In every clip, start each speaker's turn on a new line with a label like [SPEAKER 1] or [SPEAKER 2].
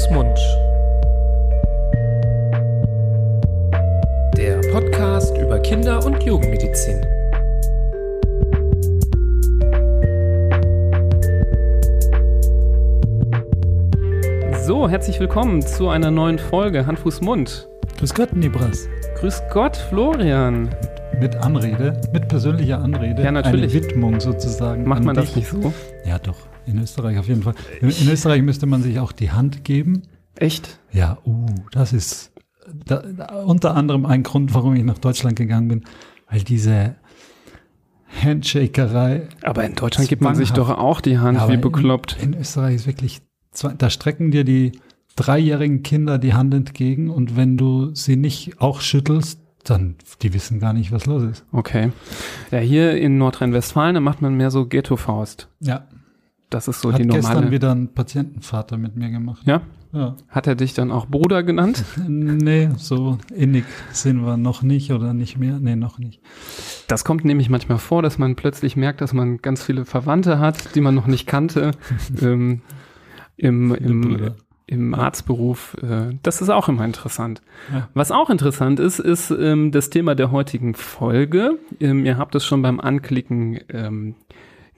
[SPEAKER 1] Fuß, Mund. Der Podcast über Kinder- und Jugendmedizin. So, herzlich willkommen zu einer neuen Folge Hand, Fuß, Mund.
[SPEAKER 2] Grüß Gott, Nibras.
[SPEAKER 1] Grüß Gott, Florian.
[SPEAKER 2] Mit Anrede, mit persönlicher Anrede.
[SPEAKER 1] Ja, natürlich.
[SPEAKER 2] Eine Widmung sozusagen.
[SPEAKER 1] Macht
[SPEAKER 2] an
[SPEAKER 1] man das
[SPEAKER 2] dich.
[SPEAKER 1] nicht so?
[SPEAKER 2] Ja, doch. In Österreich auf jeden Fall. In, in Österreich müsste man sich auch die Hand geben.
[SPEAKER 1] Echt?
[SPEAKER 2] Ja, uh, das ist da, unter anderem ein Grund, warum ich nach Deutschland gegangen bin, weil diese Handshakerei.
[SPEAKER 1] Aber in Deutschland gibt man sich doch auch die Hand
[SPEAKER 2] Ja,
[SPEAKER 1] wie bekloppt.
[SPEAKER 2] In, in Österreich ist wirklich, da strecken dir die dreijährigen Kinder die Hand entgegen und wenn du sie nicht auch schüttelst, dann, die wissen gar nicht, was los ist.
[SPEAKER 1] Okay. Ja, hier in Nordrhein-Westfalen, da macht man mehr so Ghetto-Faust.
[SPEAKER 2] Ja,
[SPEAKER 1] Das ist so
[SPEAKER 2] hat
[SPEAKER 1] die
[SPEAKER 2] gestern
[SPEAKER 1] normale.
[SPEAKER 2] wieder ein Patientenvater mit mir gemacht.
[SPEAKER 1] Ja?
[SPEAKER 2] Ja.
[SPEAKER 1] Hat er dich dann auch Bruder genannt?
[SPEAKER 2] Nee, so innig sind wir noch nicht oder nicht mehr. Nee, noch nicht.
[SPEAKER 1] Das kommt nämlich manchmal vor, dass man plötzlich merkt, dass man ganz viele Verwandte hat, die man noch nicht kannte. ähm, Im, im, im Arztberuf. Äh, das ist auch immer interessant.
[SPEAKER 2] Ja.
[SPEAKER 1] Was auch interessant ist, ist ähm, das Thema der heutigen Folge. Ähm, ihr habt es schon beim Anklicken ähm,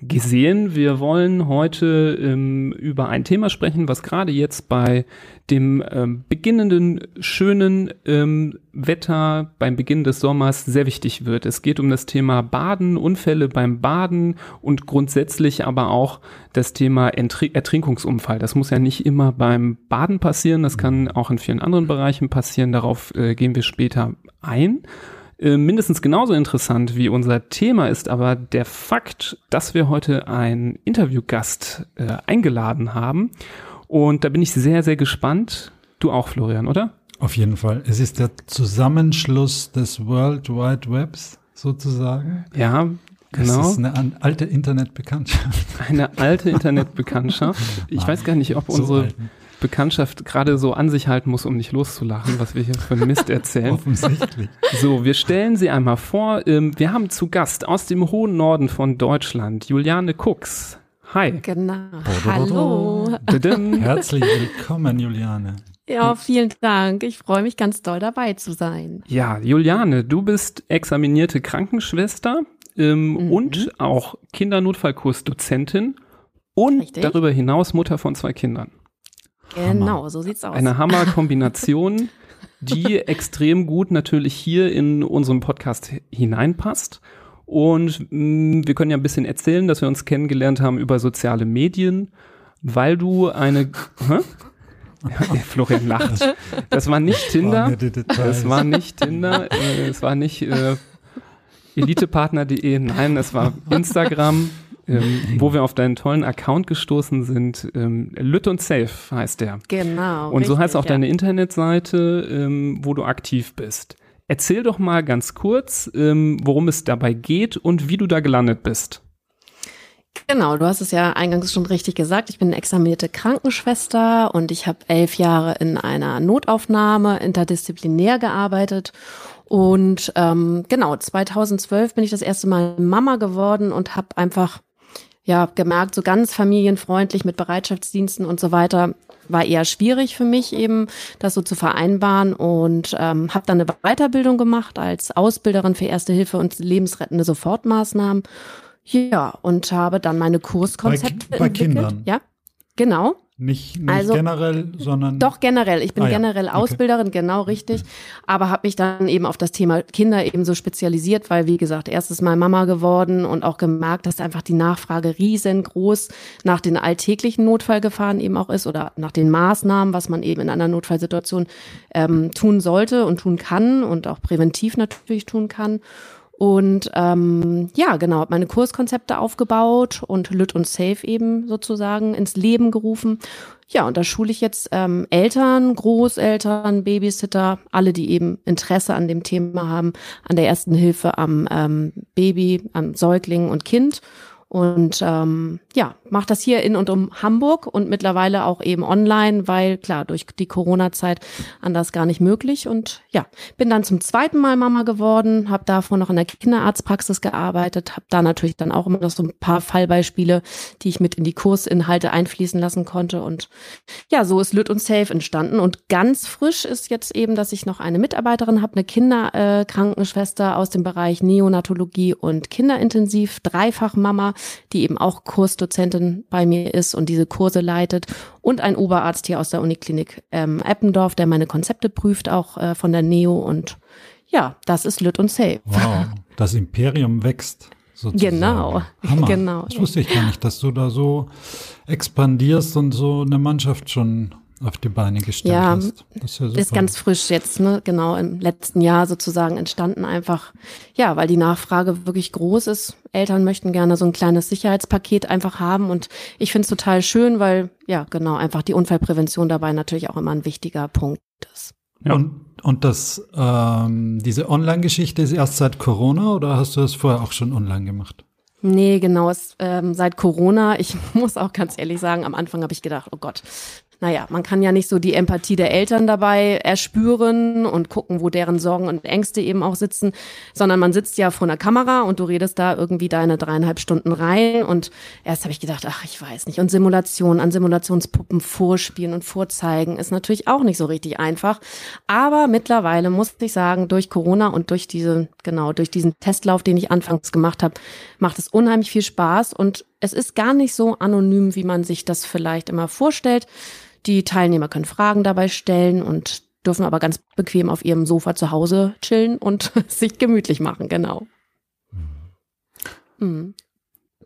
[SPEAKER 1] gesehen. Wir wollen heute ähm, über ein Thema sprechen, was gerade jetzt bei dem ähm, beginnenden schönen ähm, Wetter beim Beginn des Sommers sehr wichtig wird. Es geht um das Thema Baden, Unfälle beim Baden und grundsätzlich aber auch das Thema Entri Ertrinkungsunfall. Das muss ja nicht immer beim Baden passieren, das kann auch in vielen anderen Bereichen passieren. Darauf äh, gehen wir später ein. Äh, Mindestens genauso interessant wie unser Thema ist aber der Fakt, dass wir heute einen Interviewgast äh, eingeladen haben. Und da bin ich sehr, sehr gespannt. Du auch, Florian, oder?
[SPEAKER 2] Auf jeden Fall. Es ist der Zusammenschluss des World Wide Webs sozusagen.
[SPEAKER 1] Ja,
[SPEAKER 2] Es
[SPEAKER 1] genau.
[SPEAKER 2] ist eine alte Internetbekanntschaft.
[SPEAKER 1] Eine alte Internetbekanntschaft. Ich weiß gar nicht, ob
[SPEAKER 2] so
[SPEAKER 1] unsere
[SPEAKER 2] alt.
[SPEAKER 1] Bekanntschaft gerade so an sich halten muss, um nicht loszulachen, was wir hier für einen Mist erzählen.
[SPEAKER 2] Offensichtlich.
[SPEAKER 1] So, wir stellen sie einmal vor. Ähm, Wir haben zu Gast aus dem hohen Norden von Deutschland Juliane Kux. Hi.
[SPEAKER 3] Genau. Hallo.
[SPEAKER 2] Herzlich willkommen, Juliane.
[SPEAKER 3] Ja, vielen Dank. Ich freue mich ganz doll dabei zu sein.
[SPEAKER 1] Ja, Juliane, du bist examinierte Krankenschwester ähm,
[SPEAKER 3] Mhm.
[SPEAKER 1] und auch Kindernotfallkursdozentin und
[SPEAKER 3] Richtig.
[SPEAKER 1] darüber hinaus Mutter von zwei Kindern.
[SPEAKER 3] Genau, so sieht's aus.
[SPEAKER 1] Eine Hammerkombination, die extrem gut natürlich hier in unseren Podcast hineinpasst. Und mh, wir können ja ein bisschen erzählen, dass wir uns kennengelernt haben über soziale Medien, weil du eine. Hä? Ja, Florian lacht. Das war nicht Tinder. Es war nicht Tinder, äh, es war nicht äh, elitepartner.de, nein, es war Instagram, ähm, wo wir auf deinen tollen Account gestoßen sind. Ähm, Lütt und Safe heißt der.
[SPEAKER 3] genau.
[SPEAKER 1] Und so
[SPEAKER 3] richtig,
[SPEAKER 1] heißt auch
[SPEAKER 3] ja.
[SPEAKER 1] deine Internetseite, ähm, wo du aktiv bist. Erzähl doch mal ganz kurz, ähm, worum es dabei geht und wie du da gelandet bist.
[SPEAKER 3] Genau, du hast es ja eingangs schon richtig gesagt. Ich bin eine examinierte Krankenschwester und ich habe elf Jahre in einer Notaufnahme interdisziplinär gearbeitet. Und ähm, genau, 2012 bin ich das erste Mal Mama geworden und habe einfach ja gemerkt, so ganz familienfreundlich mit Bereitschaftsdiensten und so weiter war eher schwierig für mich eben, das so zu vereinbaren und ähm, habe dann eine Weiterbildung gemacht als Ausbilderin für Erste Hilfe und lebensrettende Sofortmaßnahmen. Ja, und habe dann meine Kurskonzepte
[SPEAKER 2] Bei bei
[SPEAKER 3] entwickelt.
[SPEAKER 2] Kindern?
[SPEAKER 3] Ja, genau.
[SPEAKER 2] Nicht, nicht
[SPEAKER 3] Also-
[SPEAKER 2] generell, sondern.
[SPEAKER 3] Doch generell. Ich bin
[SPEAKER 2] Ah ja,
[SPEAKER 3] generell
[SPEAKER 2] okay.
[SPEAKER 3] Ausbilderin, genau richtig. Aber habe mich dann eben auf das Thema Kinder eben so spezialisiert, weil wie gesagt, erstes Mal Mama geworden und auch gemerkt, dass einfach die Nachfrage riesengroß nach den alltäglichen Notfallgefahren eben auch ist oder nach den Maßnahmen, was man eben in einer Notfallsituation ähm, tun sollte und tun kann und auch präventiv natürlich tun kann. Und ähm, ja, genau, habe meine Kurskonzepte aufgebaut und Lüt und Safe eben sozusagen ins Leben gerufen. Ja, und da schule ich jetzt ähm, Eltern, Großeltern, Babysitter, alle, die eben Interesse an dem Thema haben, an der ersten Hilfe am ähm, Baby, am Säugling und Kind. Und ähm, ja, mache das hier in und um Hamburg und mittlerweile auch eben online, weil klar, durch die Corona-Zeit anders gar nicht möglich. Und ja, bin dann zum zweiten Mal Mama geworden, habe davor noch in der Kinderarztpraxis gearbeitet, habe da natürlich dann auch immer noch so ein paar Fallbeispiele, die ich mit in die Kursinhalte einfließen lassen konnte. Und ja, so ist Lüt und Safe entstanden. Und ganz frisch ist jetzt eben, dass ich noch eine Mitarbeiterin habe, eine Kinderkrankenschwester aus dem Bereich Neonatologie und Kinderintensiv, dreifach Mama die eben auch Kursdozentin bei mir ist und diese Kurse leitet und ein Oberarzt hier aus der Uniklinik ähm, Eppendorf, der meine Konzepte prüft, auch äh, von der Neo und ja, das ist Lüt und Safe.
[SPEAKER 2] Wow, das Imperium wächst. Sozusagen.
[SPEAKER 3] Genau,
[SPEAKER 2] Hammer.
[SPEAKER 3] genau.
[SPEAKER 2] Das wusste ich gar nicht, dass du da so expandierst und so eine Mannschaft schon auf die Beine gestellt
[SPEAKER 3] ja,
[SPEAKER 2] hast.
[SPEAKER 3] Das ist, ja super. ist ganz frisch jetzt, ne? genau im letzten Jahr sozusagen entstanden einfach, ja, weil die Nachfrage wirklich groß ist. Eltern möchten gerne so ein kleines Sicherheitspaket einfach haben und ich finde es total schön, weil ja, genau, einfach die Unfallprävention dabei natürlich auch immer ein wichtiger Punkt ist.
[SPEAKER 2] Ja. Und, und das, ähm, diese Online-Geschichte ist erst seit Corona oder hast du das vorher auch schon online gemacht?
[SPEAKER 3] Nee, genau, es, ähm, seit Corona, ich muss auch ganz ehrlich sagen, am Anfang habe ich gedacht, oh Gott, naja, man kann ja nicht so die Empathie der Eltern dabei erspüren und gucken, wo deren Sorgen und Ängste eben auch sitzen, sondern man sitzt ja vor einer Kamera und du redest da irgendwie deine dreieinhalb Stunden rein und erst habe ich gedacht, ach, ich weiß nicht. Und Simulation an Simulationspuppen vorspielen und vorzeigen ist natürlich auch nicht so richtig einfach. Aber mittlerweile muss ich sagen, durch Corona und durch diese, genau, durch diesen Testlauf, den ich anfangs gemacht habe, macht es unheimlich viel Spaß und es ist gar nicht so anonym, wie man sich das vielleicht immer vorstellt. Die Teilnehmer können Fragen dabei stellen und dürfen aber ganz bequem auf ihrem Sofa zu Hause chillen und sich gemütlich machen, genau.
[SPEAKER 1] Mhm.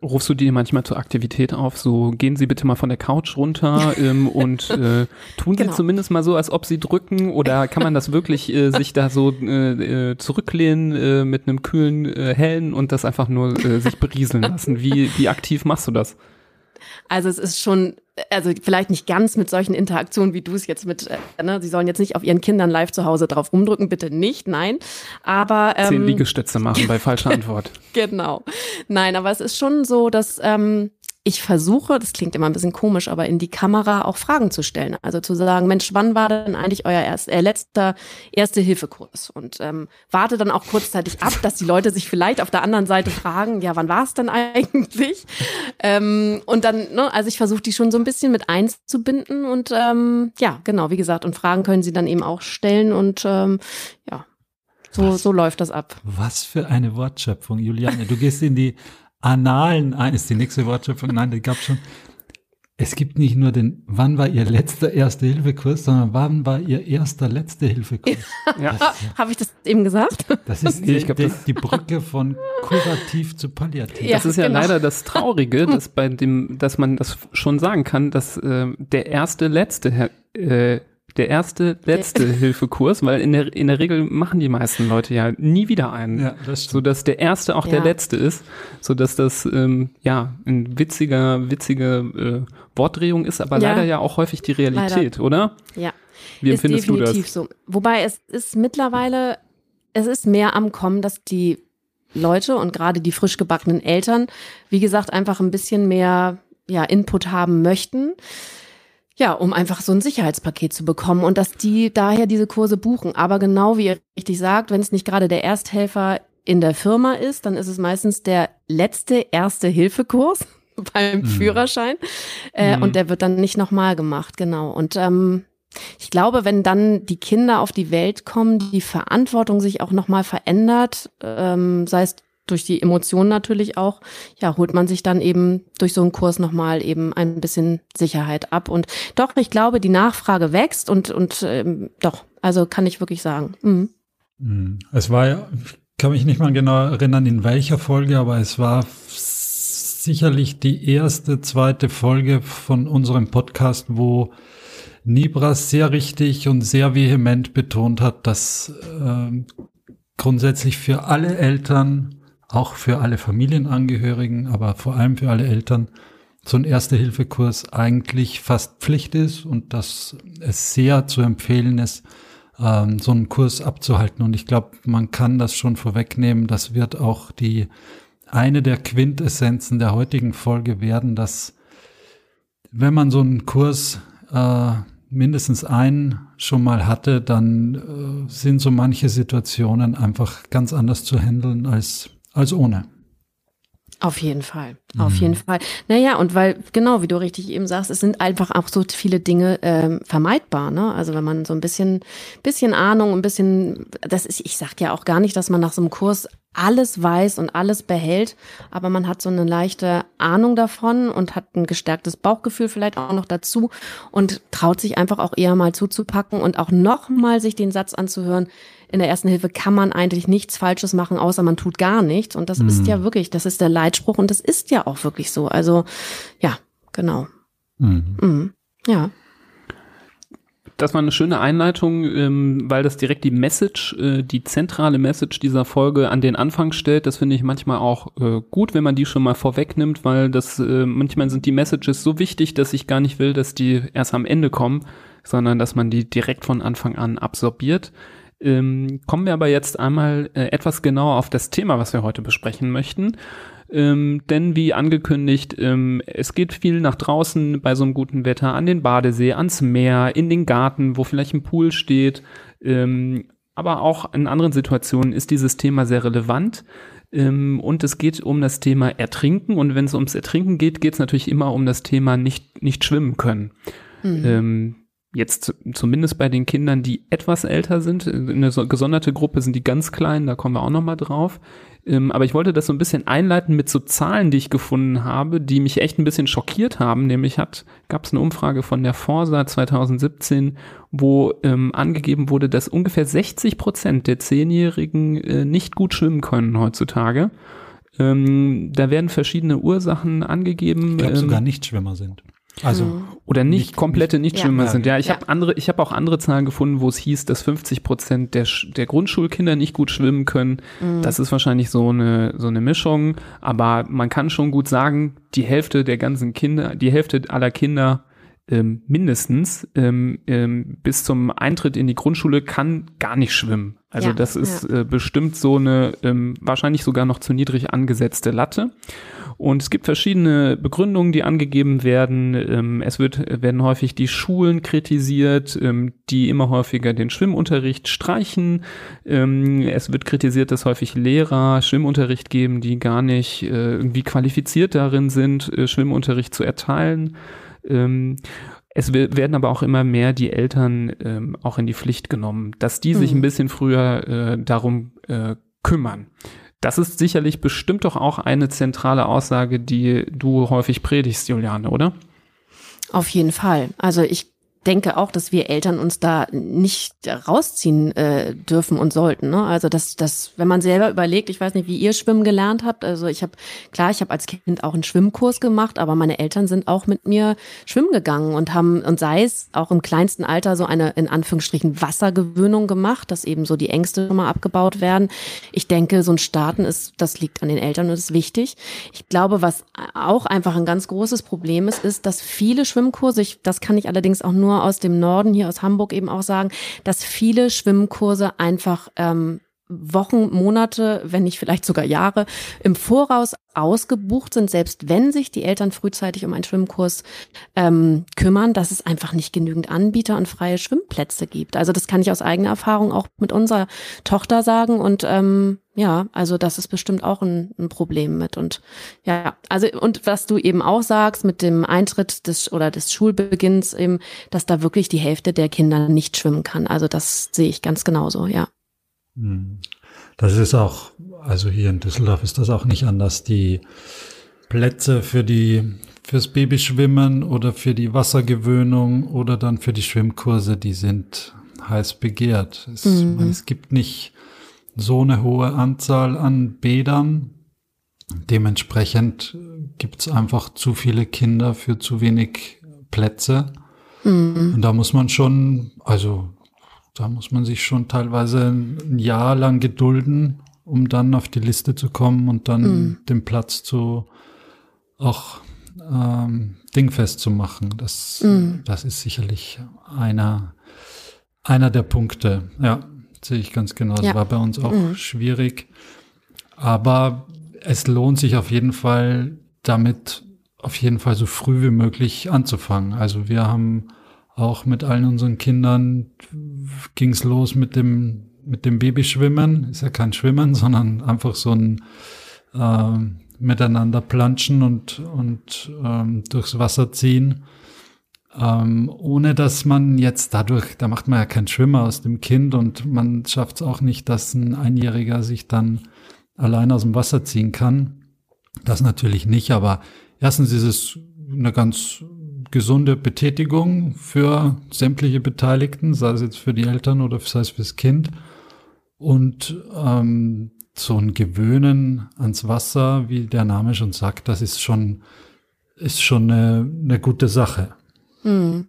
[SPEAKER 1] Rufst du die manchmal zur Aktivität auf? So gehen Sie bitte mal von der Couch runter ähm, und äh, tun genau. Sie zumindest mal so, als ob Sie drücken oder kann man das wirklich äh, sich da so äh, äh zurücklehnen äh, mit einem kühlen äh, Hellen und das einfach nur sich berieseln lassen? Wie, wie aktiv machst du das?
[SPEAKER 3] Also es ist schon also vielleicht nicht ganz mit solchen Interaktionen, wie du es jetzt mit, äh, ne, sie sollen jetzt nicht auf ihren Kindern live zu Hause drauf rumdrücken, bitte nicht, nein. Aber
[SPEAKER 1] ähm, zehn Liegestütze machen bei falscher Antwort.
[SPEAKER 3] genau, nein, aber es ist schon so, dass ähm, ich versuche, das klingt immer ein bisschen komisch, aber in die Kamera auch Fragen zu stellen. Also zu sagen, Mensch, wann war denn eigentlich euer erst, äh, letzter Erste-Hilfe-Kurs? Und ähm, warte dann auch kurzzeitig ab, dass die Leute sich vielleicht auf der anderen Seite fragen, ja, wann war es denn eigentlich? ähm, und dann, ne, also ich versuche die schon so ein bisschen mit einzubinden und ähm, ja, genau, wie gesagt, und Fragen können sie dann eben auch stellen und ähm, ja, so, so läuft das ab.
[SPEAKER 2] Was für eine Wortschöpfung, Juliane. Du gehst in die Analen ein, ist die nächste Wortschöpfung, nein, die gab schon. Es gibt nicht nur den, wann war Ihr letzter Erste-Hilfe-Kurs, sondern wann war Ihr erster Letzte-Hilfe-Kurs?
[SPEAKER 3] Ja. ja. Habe ich das eben gesagt?
[SPEAKER 2] Das ist die, glaub, die, die, Brücke von kurativ zu palliativ.
[SPEAKER 1] Ja, das ist ja genau. leider das Traurige, dass bei dem, dass man das schon sagen kann, dass äh, der erste Letzte äh, der erste, letzte Hilfekurs, weil in der, in der Regel machen die meisten Leute ja nie wieder einen. Ja, das stimmt. So dass der erste auch ja. der letzte ist, so dass das, ähm, ja, ein witziger, witzige äh, Wortdrehung ist, aber ja. leider ja auch häufig die Realität, leider. oder?
[SPEAKER 3] Ja.
[SPEAKER 1] Wie ist empfindest definitiv du das?
[SPEAKER 3] so. Wobei es ist mittlerweile, es ist mehr am Kommen, dass die Leute und gerade die frisch gebackenen Eltern, wie gesagt, einfach ein bisschen mehr ja, Input haben möchten. Ja, um einfach so ein Sicherheitspaket zu bekommen und dass die daher diese Kurse buchen. Aber genau wie ihr richtig sagt, wenn es nicht gerade der Ersthelfer in der Firma ist, dann ist es meistens der letzte Erste-Hilfe-Kurs beim mhm. Führerschein. Äh, mhm. Und der wird dann nicht nochmal gemacht, genau. Und ähm, ich glaube, wenn dann die Kinder auf die Welt kommen, die Verantwortung sich auch nochmal verändert, ähm, sei es durch die Emotionen natürlich auch, ja, holt man sich dann eben durch so einen Kurs nochmal eben ein bisschen Sicherheit ab. Und doch, ich glaube, die Nachfrage wächst und, und ähm, doch, also kann ich wirklich sagen. Mhm.
[SPEAKER 2] mhm. Es war ja, ich kann mich nicht mal genau erinnern, in welcher Folge, aber es war sicherlich die erste, zweite Folge von unserem Podcast, wo Nibras sehr richtig und sehr vehement betont hat, dass äh, grundsätzlich für alle Eltern auch für alle Familienangehörigen, aber vor allem für alle Eltern, so ein Erste-Hilfe-Kurs eigentlich fast Pflicht ist und dass es sehr zu empfehlen ist, ähm, so einen Kurs abzuhalten. Und ich glaube, man kann das schon vorwegnehmen. Das wird auch die eine der Quintessenzen der heutigen Folge werden, dass wenn man so einen Kurs äh, mindestens einen schon mal hatte, dann äh, sind so manche Situationen einfach ganz anders zu handeln als, als ohne.
[SPEAKER 3] Auf jeden Fall, auf mhm. jeden Fall. Naja, und weil, genau, wie du richtig eben sagst, es sind einfach auch so viele Dinge ähm, vermeidbar, ne? Also wenn man so ein bisschen, bisschen Ahnung, ein bisschen, das ist, ich sag ja auch gar nicht, dass man nach so einem Kurs alles weiß und alles behält, aber man hat so eine leichte Ahnung davon und hat ein gestärktes Bauchgefühl vielleicht auch noch dazu und traut sich einfach auch eher mal zuzupacken und auch nochmal sich den Satz anzuhören, in der ersten Hilfe kann man eigentlich nichts Falsches machen, außer man tut gar nichts. Und das mhm. ist ja wirklich, das ist der Leitspruch und das ist ja auch wirklich so. Also ja, genau. Mhm. Mhm. Ja.
[SPEAKER 1] Das war eine schöne Einleitung, ähm, weil das direkt die Message, äh, die zentrale Message dieser Folge an den Anfang stellt. Das finde ich manchmal auch äh, gut, wenn man die schon mal vorwegnimmt, weil das äh, manchmal sind die Messages so wichtig, dass ich gar nicht will, dass die erst am Ende kommen, sondern dass man die direkt von Anfang an absorbiert. Ähm, kommen wir aber jetzt einmal äh, etwas genauer auf das Thema, was wir heute besprechen möchten. Ähm, denn wie angekündigt, ähm, es geht viel nach draußen bei so einem guten Wetter, an den Badesee, ans Meer, in den Garten, wo vielleicht ein Pool steht. Ähm, aber auch in anderen Situationen ist dieses Thema sehr relevant. Ähm, und es geht um das Thema Ertrinken. Und wenn es ums Ertrinken geht, geht es natürlich immer um das Thema nicht, nicht schwimmen können. Mhm. Jetzt zumindest bei den Kindern, die etwas älter sind, eine gesonderte Gruppe sind die ganz kleinen, da kommen wir auch nochmal drauf. Ähm, aber ich wollte das so ein bisschen einleiten mit so Zahlen, die ich gefunden habe, die mich echt ein bisschen schockiert haben. Nämlich hat, gab es eine Umfrage von der Forsa 2017, wo ähm, angegeben wurde, dass ungefähr 60 Prozent der Zehnjährigen äh, nicht gut schwimmen können heutzutage. Ähm, da werden verschiedene Ursachen angegeben.
[SPEAKER 2] Ich glaube ähm, sogar Nichtschwimmer sind.
[SPEAKER 1] Also mhm. oder nicht, nicht komplette Nichtschwimmer ja. sind. Ja, ich ja. habe andere, ich habe auch andere Zahlen gefunden, wo es hieß, dass 50 Prozent der, der Grundschulkinder nicht gut schwimmen können. Mhm. Das ist wahrscheinlich so eine so eine Mischung, aber man kann schon gut sagen, die Hälfte der ganzen Kinder, die Hälfte aller Kinder ähm, mindestens ähm, ähm, bis zum Eintritt in die Grundschule kann gar nicht schwimmen. Also ja, das ist ja. äh, bestimmt so eine ähm, wahrscheinlich sogar noch zu niedrig angesetzte Latte. Und es gibt verschiedene Begründungen, die angegeben werden. Ähm, es wird, werden häufig die Schulen kritisiert, ähm, die immer häufiger den Schwimmunterricht streichen. Ähm, es wird kritisiert, dass häufig Lehrer Schwimmunterricht geben, die gar nicht äh, irgendwie qualifiziert darin sind, äh, Schwimmunterricht zu erteilen. Es werden aber auch immer mehr die Eltern ähm, auch in die Pflicht genommen, dass die sich mhm. ein bisschen früher äh, darum äh, kümmern. Das ist sicherlich bestimmt doch auch eine zentrale Aussage, die du häufig predigst, Juliane, oder?
[SPEAKER 3] Auf jeden Fall. Also ich denke auch, dass wir Eltern uns da nicht rausziehen äh, dürfen und sollten. Ne? Also dass, dass, wenn man selber überlegt, ich weiß nicht, wie ihr Schwimmen gelernt habt. Also ich habe, klar, ich habe als Kind auch einen Schwimmkurs gemacht, aber meine Eltern sind auch mit mir schwimmen gegangen und haben, und sei es auch im kleinsten Alter, so eine in Anführungsstrichen Wassergewöhnung gemacht, dass eben so die Ängste mal abgebaut werden. Ich denke, so ein Starten ist, das liegt an den Eltern und ist wichtig. Ich glaube, was auch einfach ein ganz großes Problem ist, ist, dass viele Schwimmkurse, ich, das kann ich allerdings auch nur aus dem Norden, hier aus Hamburg eben auch sagen, dass viele Schwimmkurse einfach ähm, Wochen, Monate, wenn nicht vielleicht sogar Jahre im Voraus ausgebucht sind, selbst wenn sich die Eltern frühzeitig um einen Schwimmkurs ähm, kümmern, dass es einfach nicht genügend Anbieter und freie Schwimmplätze gibt. Also das kann ich aus eigener Erfahrung auch mit unserer Tochter sagen und ähm, ja, also das ist bestimmt auch ein, ein Problem mit und ja, also und was du eben auch sagst mit dem Eintritt des oder des Schulbeginns eben, dass da wirklich die Hälfte der Kinder nicht schwimmen kann. Also das sehe ich ganz genauso, ja.
[SPEAKER 2] Hm. Das ist auch, also hier in Düsseldorf ist das auch nicht anders. Die Plätze für die, fürs Babyschwimmen oder für die Wassergewöhnung oder dann für die Schwimmkurse, die sind heiß begehrt. Es, mhm. es gibt nicht so eine hohe Anzahl an Bädern. Dementsprechend gibt es einfach zu viele Kinder für zu wenig Plätze. Mhm. Und da muss man schon, also da muss man sich schon teilweise ein Jahr lang gedulden, um dann auf die Liste zu kommen und dann mm. den Platz zu auch ähm, dingfest zu machen. Das, mm. das ist sicherlich einer, einer der Punkte. Ja, sehe ich ganz genau. Das ja. war bei uns auch mm. schwierig. Aber es lohnt sich auf jeden Fall damit auf jeden Fall so früh wie möglich anzufangen. Also wir haben auch mit allen unseren Kindern ging's los mit dem mit dem Babyschwimmen. Ist ja kein Schwimmen, sondern einfach so ein äh, miteinander planschen und und ähm, durchs Wasser ziehen. Ähm, ohne dass man jetzt dadurch, da macht man ja keinen Schwimmer aus dem Kind und man schafft es auch nicht, dass ein Einjähriger sich dann allein aus dem Wasser ziehen kann. Das natürlich nicht, aber erstens ist es eine ganz gesunde Betätigung für sämtliche Beteiligten, sei es jetzt für die Eltern oder sei es fürs Kind. Und ähm, so ein Gewöhnen ans Wasser, wie der Name schon sagt, das ist schon, ist schon eine, eine gute Sache.
[SPEAKER 3] Mhm.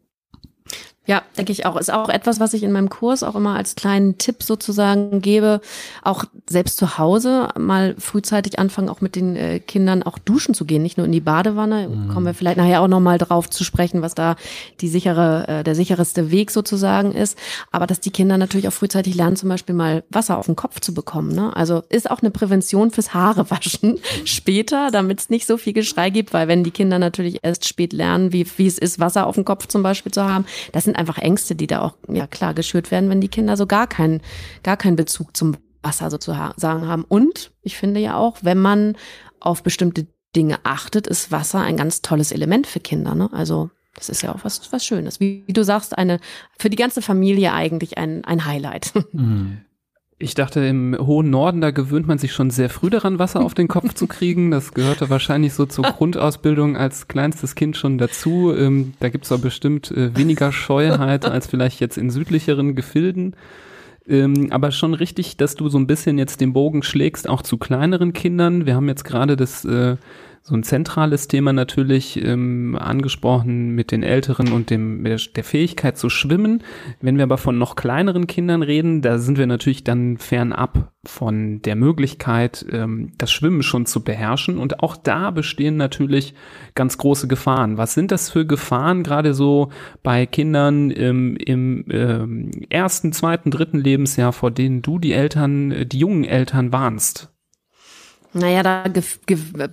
[SPEAKER 3] Ja, denke ich auch. Ist auch etwas, was ich in meinem Kurs auch immer als kleinen Tipp sozusagen gebe. Auch selbst zu Hause mal frühzeitig anfangen, auch mit den äh, Kindern auch duschen zu gehen, nicht nur in die Badewanne. Mhm. Kommen wir vielleicht nachher auch nochmal drauf zu sprechen, was da die sichere, äh, der sichereste Weg sozusagen ist. Aber dass die Kinder natürlich auch frühzeitig lernen, zum Beispiel mal Wasser auf den Kopf zu bekommen. Ne? Also ist auch eine Prävention fürs Haarewaschen später, damit es nicht so viel Geschrei gibt, weil wenn die Kinder natürlich erst spät lernen, wie, wie es ist, Wasser auf dem Kopf zum Beispiel zu haben, das sind einfach Ängste, die da auch, ja klar, geschürt werden, wenn die Kinder so gar keinen, gar keinen Bezug zum Wasser sozusagen haben. Und ich finde ja auch, wenn man auf bestimmte Dinge achtet, ist Wasser ein ganz tolles Element für Kinder. Ne? Also das ist ja auch was, was Schönes. Wie, wie, du sagst, eine für die ganze Familie eigentlich ein, ein Highlight. Mhm.
[SPEAKER 1] Ich dachte, im hohen Norden, da gewöhnt man sich schon sehr früh daran, Wasser auf den Kopf zu kriegen. Das gehörte wahrscheinlich so zur Grundausbildung als kleinstes Kind schon dazu. Ähm, da gibt's auch bestimmt äh, weniger Scheuheit als vielleicht jetzt in südlicheren Gefilden. Ähm, aber schon richtig, dass du so ein bisschen jetzt den Bogen schlägst, auch zu kleineren Kindern. Wir haben jetzt gerade das äh, so ein zentrales Thema natürlich ähm, angesprochen mit den Älteren und dem, der Fähigkeit zu schwimmen. Wenn wir aber von noch kleineren Kindern reden, da sind wir natürlich dann fernab von der Möglichkeit, ähm, das Schwimmen schon zu beherrschen. Und auch da bestehen natürlich ganz große Gefahren. Was sind das für Gefahren, gerade so bei Kindern ähm, im ähm, ersten, zweiten, dritten Lebensjahr, vor denen du die Eltern, die jungen Eltern warnst?
[SPEAKER 3] Naja, da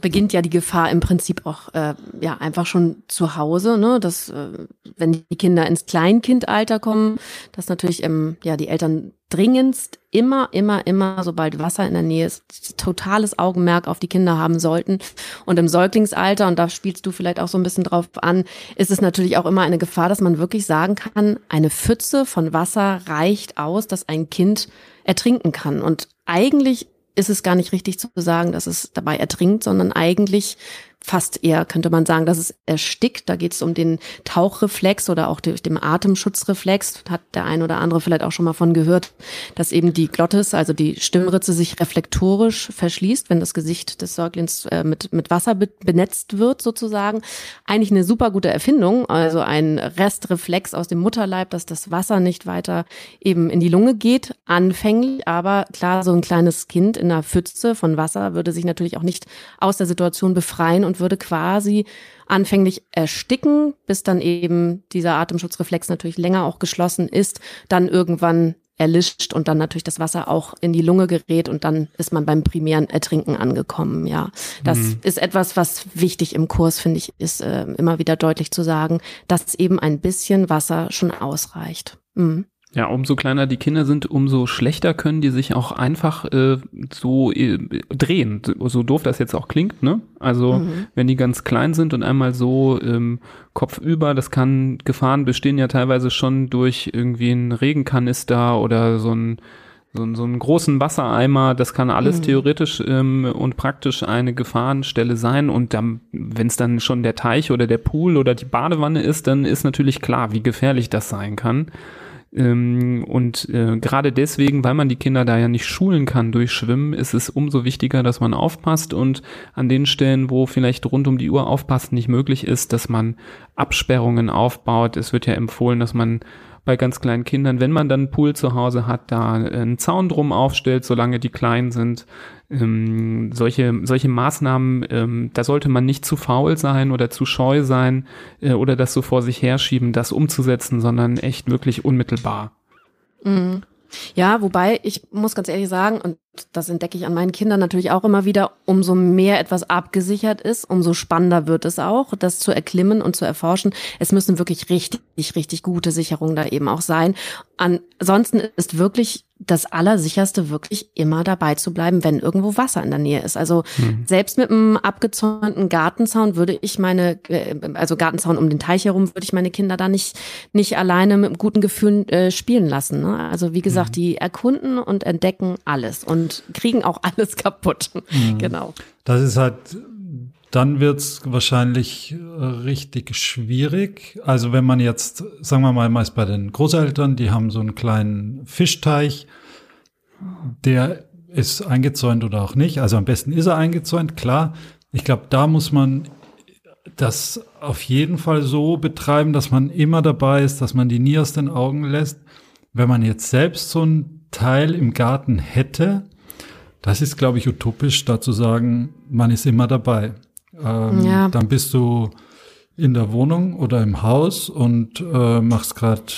[SPEAKER 3] beginnt ja die Gefahr im Prinzip auch äh, ja einfach schon zu Hause, ne? Dass äh, wenn die Kinder ins Kleinkindalter kommen, dass natürlich ähm, ja die Eltern dringendst immer, immer, immer, sobald Wasser in der Nähe ist, totales Augenmerk auf die Kinder haben sollten. Und im Säuglingsalter, und da spielst du vielleicht auch so ein bisschen drauf an, ist es natürlich auch immer eine Gefahr, dass man wirklich sagen kann, eine Pfütze von Wasser reicht aus, dass ein Kind ertrinken kann. Und eigentlich ist es gar nicht richtig zu sagen, dass es dabei ertrinkt, sondern eigentlich fast eher könnte man sagen, dass es erstickt. Da geht es um den Tauchreflex oder auch durch den Atemschutzreflex. Hat der ein oder andere vielleicht auch schon mal von gehört, dass eben die Glottis, also die Stimmritze, sich reflektorisch verschließt, wenn das Gesicht des Säuglings äh, mit, mit Wasser be benetzt wird, sozusagen. Eigentlich eine super gute Erfindung, also ein Restreflex aus dem Mutterleib, dass das Wasser nicht weiter eben in die Lunge geht, anfänglich. Aber klar, so ein kleines Kind in einer Pfütze von Wasser würde sich natürlich auch nicht aus der Situation befreien und und würde quasi anfänglich ersticken, bis dann eben dieser Atemschutzreflex natürlich länger auch geschlossen ist, dann irgendwann erlischt und dann natürlich das Wasser auch in die Lunge gerät und dann ist man beim primären Ertrinken angekommen. Ja, das mhm. ist etwas, was wichtig im Kurs finde ich, ist äh, immer wieder deutlich zu sagen, dass eben ein bisschen Wasser schon ausreicht. Mhm.
[SPEAKER 1] Ja, umso kleiner die Kinder sind, umso schlechter können die sich auch einfach äh, so äh, drehen. So doof das jetzt auch klingt, ne? Also mhm. wenn die ganz klein sind und einmal so ähm, kopfüber, das kann Gefahren bestehen ja teilweise schon durch irgendwie einen Regenkanister oder so ein so, so einen großen Wassereimer, das kann alles mhm. theoretisch ähm, und praktisch eine Gefahrenstelle sein. Und dann, wenn es dann schon der Teich oder der Pool oder die Badewanne ist, dann ist natürlich klar, wie gefährlich das sein kann. Ähm, und äh, gerade deswegen, weil man die Kinder da ja nicht schulen kann durch Schwimmen, ist es umso wichtiger, dass man aufpasst und an den Stellen, wo vielleicht rund um die Uhr aufpassen nicht möglich ist, dass man Absperrungen aufbaut. Es wird ja empfohlen, dass man bei ganz kleinen Kindern, wenn man dann einen Pool zu Hause hat, da einen Zaun drum aufstellt, solange die klein sind. Ähm, solche, solche Maßnahmen, ähm, da sollte man nicht zu faul sein oder zu scheu sein äh, oder das so vor sich herschieben, das umzusetzen, sondern echt wirklich unmittelbar.
[SPEAKER 3] Mhm. Ja, wobei ich muss ganz ehrlich sagen, und das entdecke ich an meinen Kindern natürlich auch immer wieder, umso mehr etwas abgesichert ist, umso spannender wird es auch, das zu erklimmen und zu erforschen. Es müssen wirklich richtig, richtig gute Sicherungen da eben auch sein. Ansonsten ist wirklich das Allersicherste wirklich immer dabei zu bleiben, wenn irgendwo Wasser in der Nähe ist. Also mhm. selbst mit einem abgezäunten Gartenzaun würde ich meine, äh, also Gartenzaun um den Teich herum, würde ich meine Kinder da nicht, nicht alleine mit guten Gefühlen äh, spielen lassen. Ne? Also wie gesagt, mhm. die erkunden und entdecken alles und kriegen auch alles kaputt. Mhm. Genau.
[SPEAKER 2] Das ist halt dann wird's wahrscheinlich äh, richtig schwierig. Also wenn man jetzt, sagen wir mal, meist bei den Großeltern, die haben so einen kleinen Fischteich, der ist eingezäunt oder auch nicht. Also am besten ist er eingezäunt, klar. Ich glaube, da muss man das auf jeden Fall so betreiben, dass man immer dabei ist, dass man die nie aus den Augen lässt. Wenn man jetzt selbst so ein Teil im Garten hätte, das ist, glaube ich, utopisch, da zu sagen, man ist immer dabei. Ähm, ja. Dann bist du in der Wohnung oder im Haus und äh, machst gerade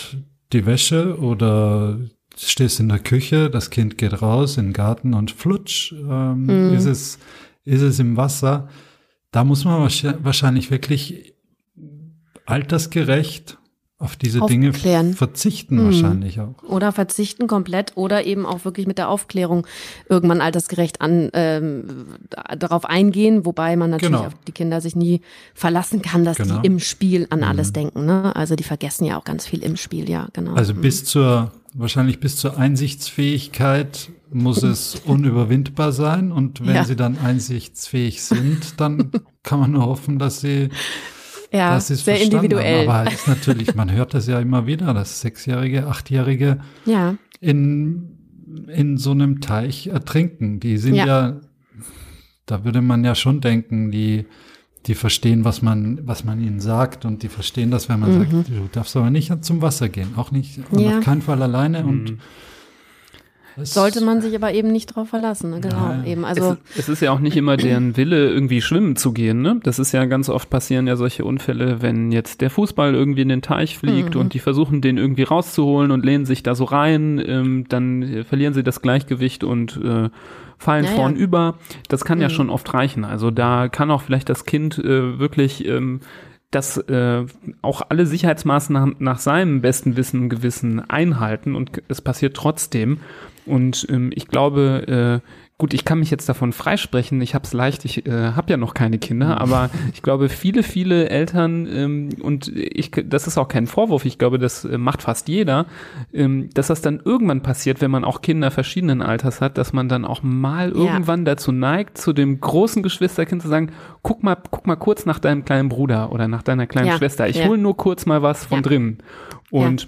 [SPEAKER 2] die Wäsche oder stehst in der Küche, das Kind geht raus in den Garten und flutsch, ähm, mhm. ist, es, ist es im Wasser. Da muss man wahrscheinlich wirklich altersgerecht auf diese Dinge verzichten mhm. wahrscheinlich auch.
[SPEAKER 3] Oder verzichten komplett oder eben auch wirklich mit der Aufklärung irgendwann altersgerecht an ähm, darauf eingehen, wobei man natürlich genau. auf die Kinder sich nie verlassen kann, dass genau. die im Spiel an mhm. alles denken. Ne? Also die vergessen ja auch ganz viel im Spiel, ja, genau.
[SPEAKER 2] Also mhm. bis zur, wahrscheinlich bis zur Einsichtsfähigkeit muss es unüberwindbar sein und wenn ja. sie dann einsichtsfähig sind, dann kann man nur hoffen, dass sie
[SPEAKER 3] ja, das ist sehr individuell.
[SPEAKER 2] Aber ist natürlich, man hört das ja immer wieder, dass Sechsjährige, Achtjährige ja. in, in so einem Teich ertrinken. Die sind ja. ja, da würde man ja schon denken, die, die verstehen, was man, was man ihnen sagt und die verstehen das, wenn man mhm. sagt, du darfst aber nicht zum Wasser gehen, auch nicht, ja. auf keinen Fall alleine mhm. und
[SPEAKER 3] sollte man sich aber eben nicht drauf verlassen, ne? genau. Ja. Eben, also
[SPEAKER 1] es, es, ist ja auch nicht immer deren Wille, irgendwie schwimmen zu gehen. Ne? Das ist ja ganz oft passieren ja solche Unfälle, wenn jetzt der Fußball irgendwie in den Teich fliegt mhm. und die versuchen, den irgendwie rauszuholen und lehnen sich da so rein, ähm, dann verlieren sie das Gleichgewicht und äh, fallen ja, vorn ja. über. Das kann mhm. ja schon oft reichen. Also da kann auch vielleicht das Kind äh, wirklich ähm, dass äh, auch alle Sicherheitsmaßnahmen nach seinem besten Wissen und Gewissen einhalten und es passiert trotzdem. Und ähm, ich glaube, äh, gut, ich kann mich jetzt davon freisprechen. Ich habe es leicht, ich äh, habe ja noch keine Kinder, mhm. aber ich glaube, viele, viele Eltern ähm, und ich, das ist auch kein Vorwurf. Ich glaube, das äh, macht fast jeder, ähm, dass das dann irgendwann passiert, wenn man auch Kinder verschiedenen Alters hat, dass man dann auch mal ja. irgendwann dazu neigt, zu dem großen Geschwisterkind zu sagen: Guck mal, guck mal kurz nach deinem kleinen Bruder oder nach deiner kleinen ja. Schwester. Ich ja. hole nur kurz mal was von drinnen. Und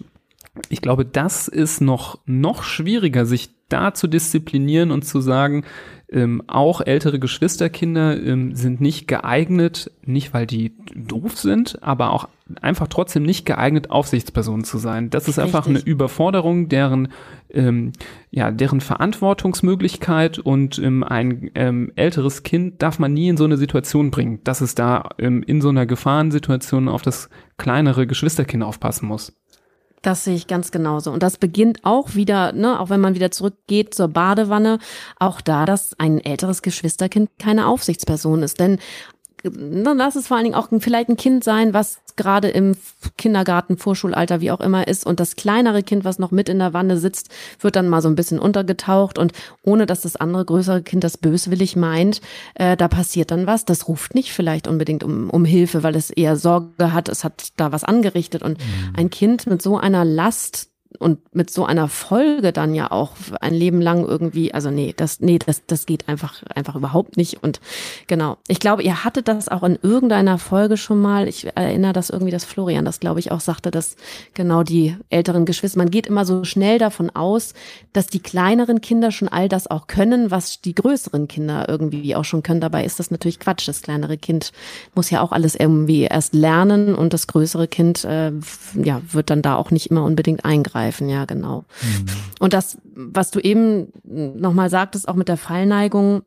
[SPEAKER 1] ich glaube, das ist noch, noch schwieriger, sich da zu disziplinieren und zu sagen, ähm, auch ältere Geschwisterkinder ähm, sind nicht geeignet, nicht weil die doof sind, aber auch einfach trotzdem nicht geeignet, Aufsichtspersonen zu sein. Das ist Richtig. einfach eine Überforderung, deren, ähm, ja, deren Verantwortungsmöglichkeit und ähm, ein ähm, älteres Kind darf man nie in so eine Situation bringen, dass es da ähm, in so einer Gefahrensituation auf das kleinere Geschwisterkind aufpassen muss.
[SPEAKER 3] Das sehe ich ganz genauso. Und das beginnt auch wieder, ne, auch wenn man wieder zurückgeht zur Badewanne, auch da, dass ein älteres Geschwisterkind keine Aufsichtsperson ist. Denn dann lass es vor allen Dingen auch vielleicht ein Kind sein, was gerade im Kindergarten, Vorschulalter, wie auch immer ist. Und das kleinere Kind, was noch mit in der Wanne sitzt, wird dann mal so ein bisschen untergetaucht. Und ohne dass das andere größere Kind das böswillig meint, äh, da passiert dann was. Das ruft nicht vielleicht unbedingt um, um Hilfe, weil es eher Sorge hat, es hat da was angerichtet. Und mhm. ein Kind mit so einer Last und mit so einer Folge dann ja auch ein Leben lang irgendwie, also nee, das, nee, das, das geht einfach, einfach überhaupt nicht. Und genau, ich glaube, ihr hattet das auch in irgendeiner Folge schon mal. Ich erinnere das irgendwie, dass Florian das, glaube ich, auch sagte, dass genau die älteren Geschwister, man geht immer so schnell davon aus, dass die kleineren Kinder schon all das auch können, was die größeren Kinder irgendwie auch schon können. Dabei ist das natürlich Quatsch. Das kleinere Kind muss ja auch alles irgendwie erst lernen und das größere Kind, äh, ja, wird dann da auch nicht immer unbedingt eingreifen angreifen, ja, genau. Mhm. Und das, was du eben nochmal sagtest, auch mit der Fallneigung,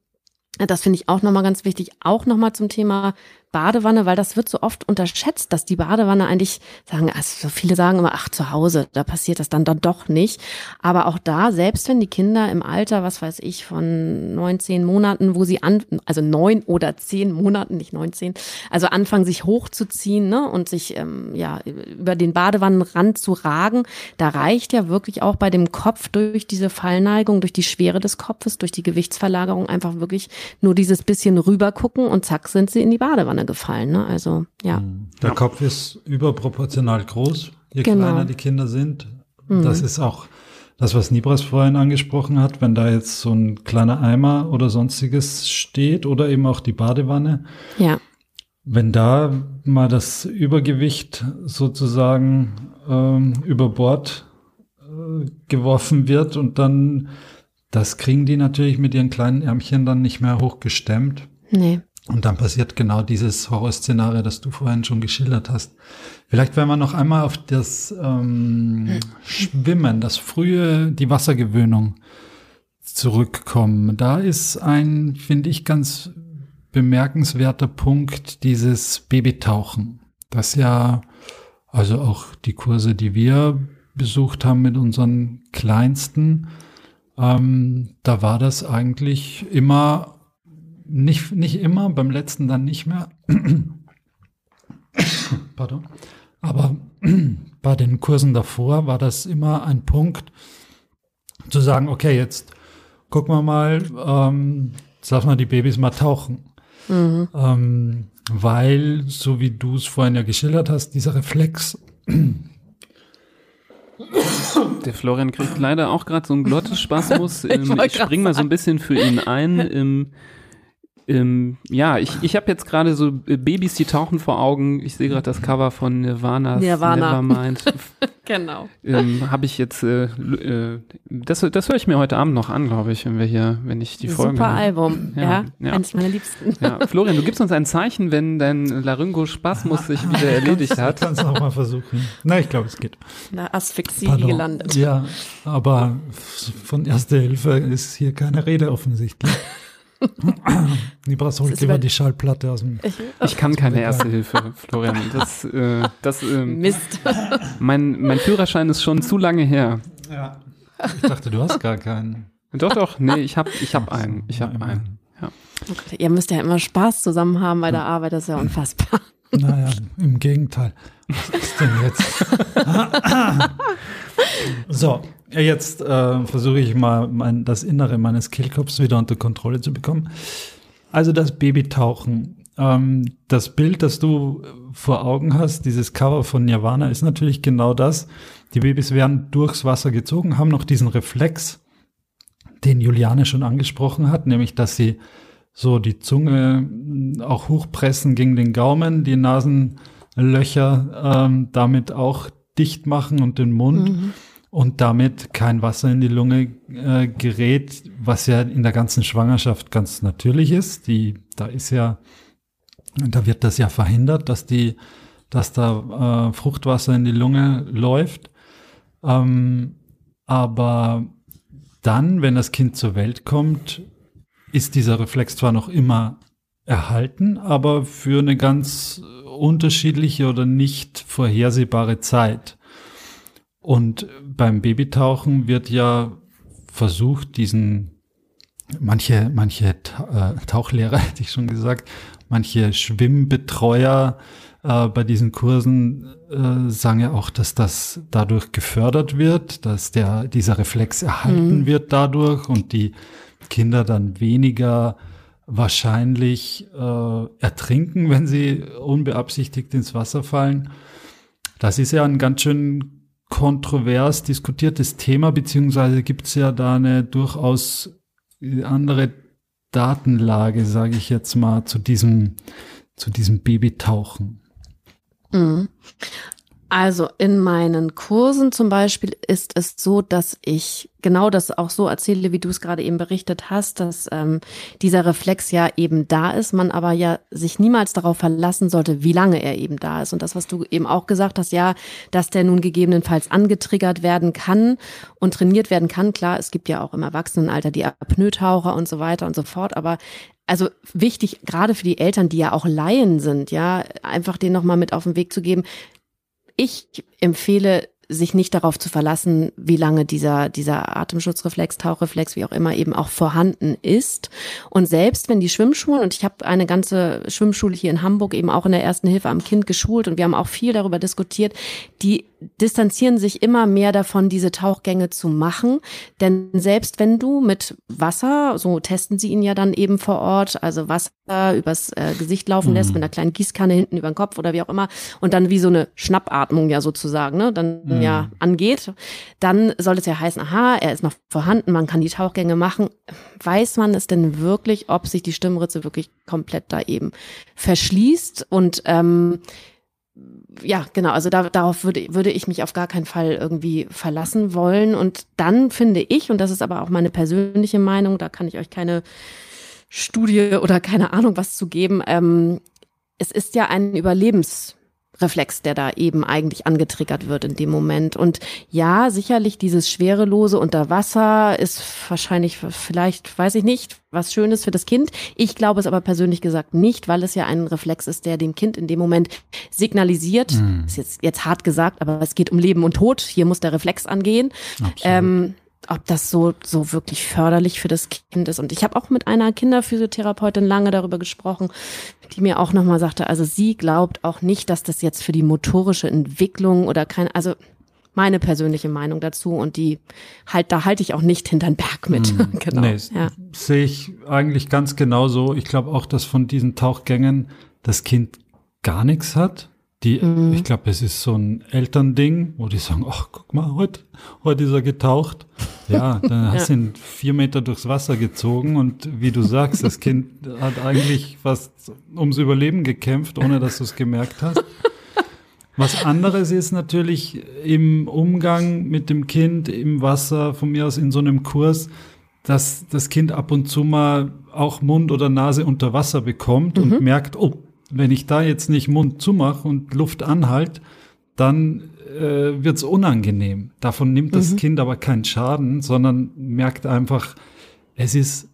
[SPEAKER 3] das finde ich auch nochmal ganz wichtig, auch nochmal zum Thema Badewanne, weil das wird so oft unterschätzt, dass die Badewanne eigentlich sagen, also viele sagen immer, ach, zu Hause, da passiert das dann, doch nicht. Aber auch da, selbst wenn die Kinder im Alter, was weiß ich, von neun, zehn Monaten, wo sie an, also neun oder zehn Monaten, nicht neunzehn, also anfangen, sich hochzuziehen, ne, und sich, ähm, ja, über den Badewannenrand zu ragen, da reicht ja wirklich auch bei dem Kopf durch diese Fallneigung, durch die Schwere des Kopfes, durch die Gewichtsverlagerung einfach wirklich nur dieses bisschen rübergucken und zack sind sie in die Badewanne gefallen. Ne? Also ja.
[SPEAKER 2] Mhm. Der ja. Kopf ist überproportional groß, je genau. kleiner die Kinder sind. Mhm. Das ist auch das, was Nibras vorhin angesprochen hat, wenn da jetzt so ein kleiner Eimer oder sonstiges steht oder eben auch die Badewanne.
[SPEAKER 3] Ja.
[SPEAKER 2] Wenn da mal das Übergewicht sozusagen ähm, über Bord äh, geworfen wird und dann, das kriegen die natürlich mit ihren kleinen Ärmchen dann nicht mehr hochgestemmt.
[SPEAKER 3] Nee.
[SPEAKER 2] Und dann passiert genau dieses Horrorszenario, das du vorhin schon geschildert hast. Vielleicht wenn wir noch einmal auf das ähm, Schwimmen, das frühe, die Wassergewöhnung zurückkommen. Da ist ein, finde ich, ganz bemerkenswerter Punkt dieses Babytauchen. Das ja, also auch die Kurse, die wir besucht haben mit unseren Kleinsten, ähm, da war das eigentlich immer nicht, nicht immer, beim letzten dann nicht mehr. Pardon. Aber bei den Kursen davor war das immer ein Punkt, zu sagen, okay, jetzt gucken wir mal, ähm, jetzt lassen wir die Babys mal tauchen. Mhm. Ähm, weil, so wie du es vorhin ja geschildert hast, dieser Reflex.
[SPEAKER 1] Der Florian kriegt leider auch gerade so einen Glottisspasmus. ich, ähm, ich spring mal so ein bisschen für ihn ein. Ähm, ähm, ja, ich, ich habe jetzt gerade so äh, Babys, die tauchen vor Augen. Ich sehe gerade das Cover von Nirvana.
[SPEAKER 3] Nirvana.
[SPEAKER 1] Nevermind.
[SPEAKER 3] genau.
[SPEAKER 1] Ähm, habe ich jetzt, äh, äh, das, das höre ich mir heute Abend noch an, glaube ich, wenn wir hier, wenn ich die Folge.
[SPEAKER 3] Super Album, ja, ja, ja. Eines meiner Liebsten.
[SPEAKER 1] Ja, Florian, du gibst uns ein Zeichen, wenn dein Laryngospasmus sich wieder erledigt hat.
[SPEAKER 2] Du kannst auch mal versuchen. Na, ich glaube, es geht.
[SPEAKER 3] Na, Asphyxie Pardon. gelandet.
[SPEAKER 2] Ja, aber von Erste Hilfe ist hier keine Rede offensichtlich. Nibras holt lieber die Schallplatte aus dem.
[SPEAKER 1] Ich, ich kann keine Erste Hilfe, Florian. Das, äh, das, äh,
[SPEAKER 3] Mist.
[SPEAKER 1] Mein, mein Führerschein ist schon zu lange her.
[SPEAKER 2] Ja. Ich dachte, du hast gar keinen.
[SPEAKER 1] Doch, doch, nee, ich habe ich hab einen. Ich habe einen. Ja.
[SPEAKER 3] Okay, ihr müsst ja immer Spaß zusammen haben bei der Arbeit, das ist ja unfassbar.
[SPEAKER 2] Naja, im Gegenteil. Was ist denn jetzt? so, Jetzt äh, versuche ich mal mein, das Innere meines Kehlkopfs wieder unter Kontrolle zu bekommen. Also das Babytauchen. Ähm, das Bild, das du vor Augen hast, dieses Cover von Nirvana, ist natürlich genau das. Die Babys werden durchs Wasser gezogen, haben noch diesen Reflex, den Juliane schon angesprochen hat, nämlich dass sie so die Zunge auch hochpressen gegen den Gaumen, die Nasenlöcher ähm, damit auch dicht machen und den Mund. Mhm und damit kein Wasser in die Lunge äh, gerät, was ja in der ganzen Schwangerschaft ganz natürlich ist. Die, da ist ja, da wird das ja verhindert, dass die, dass da äh, Fruchtwasser in die Lunge läuft. Ähm, aber dann, wenn das Kind zur Welt kommt, ist dieser Reflex zwar noch immer erhalten, aber für eine ganz unterschiedliche oder nicht vorhersehbare Zeit. Und beim Babytauchen wird ja versucht, diesen manche, manche äh, Tauchlehrer, hätte ich schon gesagt, manche Schwimmbetreuer äh, bei diesen Kursen äh, sagen ja auch, dass das dadurch gefördert wird, dass der, dieser Reflex erhalten mhm. wird dadurch und die Kinder dann weniger wahrscheinlich äh, ertrinken, wenn sie unbeabsichtigt ins Wasser fallen. Das ist ja ein ganz schön kontrovers diskutiertes Thema, beziehungsweise gibt es ja da eine durchaus andere Datenlage, sage ich jetzt mal, zu diesem, zu diesem Babytauchen.
[SPEAKER 3] Mhm. Also in meinen Kursen zum Beispiel ist es so, dass ich genau das auch so erzähle, wie du es gerade eben berichtet hast, dass ähm, dieser Reflex ja eben da ist, man aber ja sich niemals darauf verlassen sollte, wie lange er eben da ist. Und das, was du eben auch gesagt hast, ja, dass der nun gegebenenfalls angetriggert werden kann und trainiert werden kann. Klar, es gibt ja auch im Erwachsenenalter die Apnoe-Taucher und so weiter und so fort, aber also wichtig, gerade für die Eltern, die ja auch Laien sind, ja, einfach den nochmal mit auf den Weg zu geben. Ich empfehle sich nicht darauf zu verlassen, wie lange dieser, dieser Atemschutzreflex, Tauchreflex, wie auch immer, eben auch vorhanden ist. Und selbst wenn die Schwimmschulen, und ich habe eine ganze Schwimmschule hier in Hamburg eben auch in der ersten Hilfe am Kind geschult und wir haben auch viel darüber diskutiert, die distanzieren sich immer mehr davon, diese Tauchgänge zu machen. Denn selbst wenn du mit Wasser, so testen sie ihn ja dann eben vor Ort, also Wasser übers äh, Gesicht laufen lässt, mhm. mit einer kleinen Gießkanne hinten über den Kopf oder wie auch immer, und dann wie so eine Schnappatmung ja sozusagen, ne, dann mhm. Ja angeht, dann soll es ja heißen, aha, er ist noch vorhanden, man kann die Tauchgänge machen. Weiß man es denn wirklich, ob sich die Stimmritze wirklich komplett da eben verschließt und ähm, ja, genau, also da, darauf würde, würde ich mich auf gar keinen Fall irgendwie verlassen wollen. Und dann finde ich, und das ist aber auch meine persönliche Meinung, da kann ich euch keine Studie oder keine Ahnung was zu geben, ähm, es ist ja ein Überlebens- Reflex, der da eben eigentlich angetriggert wird in dem Moment. Und ja, sicherlich dieses Schwerelose unter Wasser ist wahrscheinlich vielleicht, weiß ich nicht, was Schönes für das Kind. Ich glaube es aber persönlich gesagt nicht, weil es ja ein Reflex ist, der dem Kind in dem Moment signalisiert, mhm. ist jetzt, jetzt hart gesagt, aber es geht um Leben und Tod. Hier muss der Reflex angehen. Ähm, ob das so, so wirklich förderlich für das Kind ist. Und ich habe auch mit einer Kinderphysiotherapeutin lange darüber gesprochen, die mir auch nochmal sagte, also sie glaubt auch nicht, dass das jetzt für die motorische Entwicklung oder kein, also meine persönliche Meinung dazu und die halt, da halte ich auch nicht hinterm Berg mit.
[SPEAKER 2] Hm, genau. Nee, ja. Sehe ich eigentlich ganz genauso. Ich glaube auch, dass von diesen Tauchgängen das Kind gar nichts hat. Die, mhm. ich glaube, es ist so ein Elternding, wo die sagen, ach, guck mal, heute, heute ist er getaucht. Ja, dann hast du ihn vier Meter durchs Wasser gezogen und wie du sagst, das Kind hat eigentlich fast ums Überleben gekämpft, ohne dass du es gemerkt hast. Was anderes ist natürlich im Umgang mit dem Kind im Wasser, von mir aus in so einem Kurs, dass das Kind ab und zu mal auch Mund oder Nase unter Wasser bekommt mhm. und merkt, oh, wenn ich da jetzt nicht Mund zumache und Luft anhalt, dann äh, wird es unangenehm. Davon nimmt das mhm. Kind aber keinen Schaden, sondern merkt einfach, es ist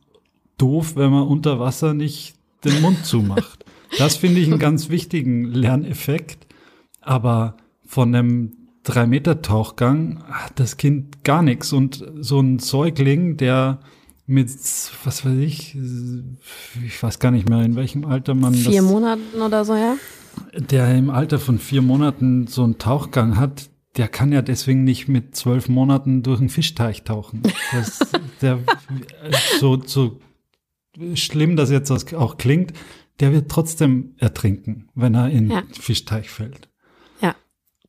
[SPEAKER 2] doof, wenn man unter Wasser nicht den Mund zumacht. Das finde ich einen ganz wichtigen Lerneffekt. Aber von einem Drei-Meter-Tauchgang hat das Kind gar nichts. Und so ein Säugling, der mit, was weiß ich, ich weiß gar nicht mehr, in welchem Alter man
[SPEAKER 3] Vier das, Monaten oder so, ja?
[SPEAKER 2] Der im Alter von vier Monaten so einen Tauchgang hat, der kann ja deswegen nicht mit zwölf Monaten durch einen Fischteich tauchen. Das, der, so, so schlimm das jetzt auch klingt, der wird trotzdem ertrinken, wenn er in ja. Fischteich fällt.
[SPEAKER 3] Ja.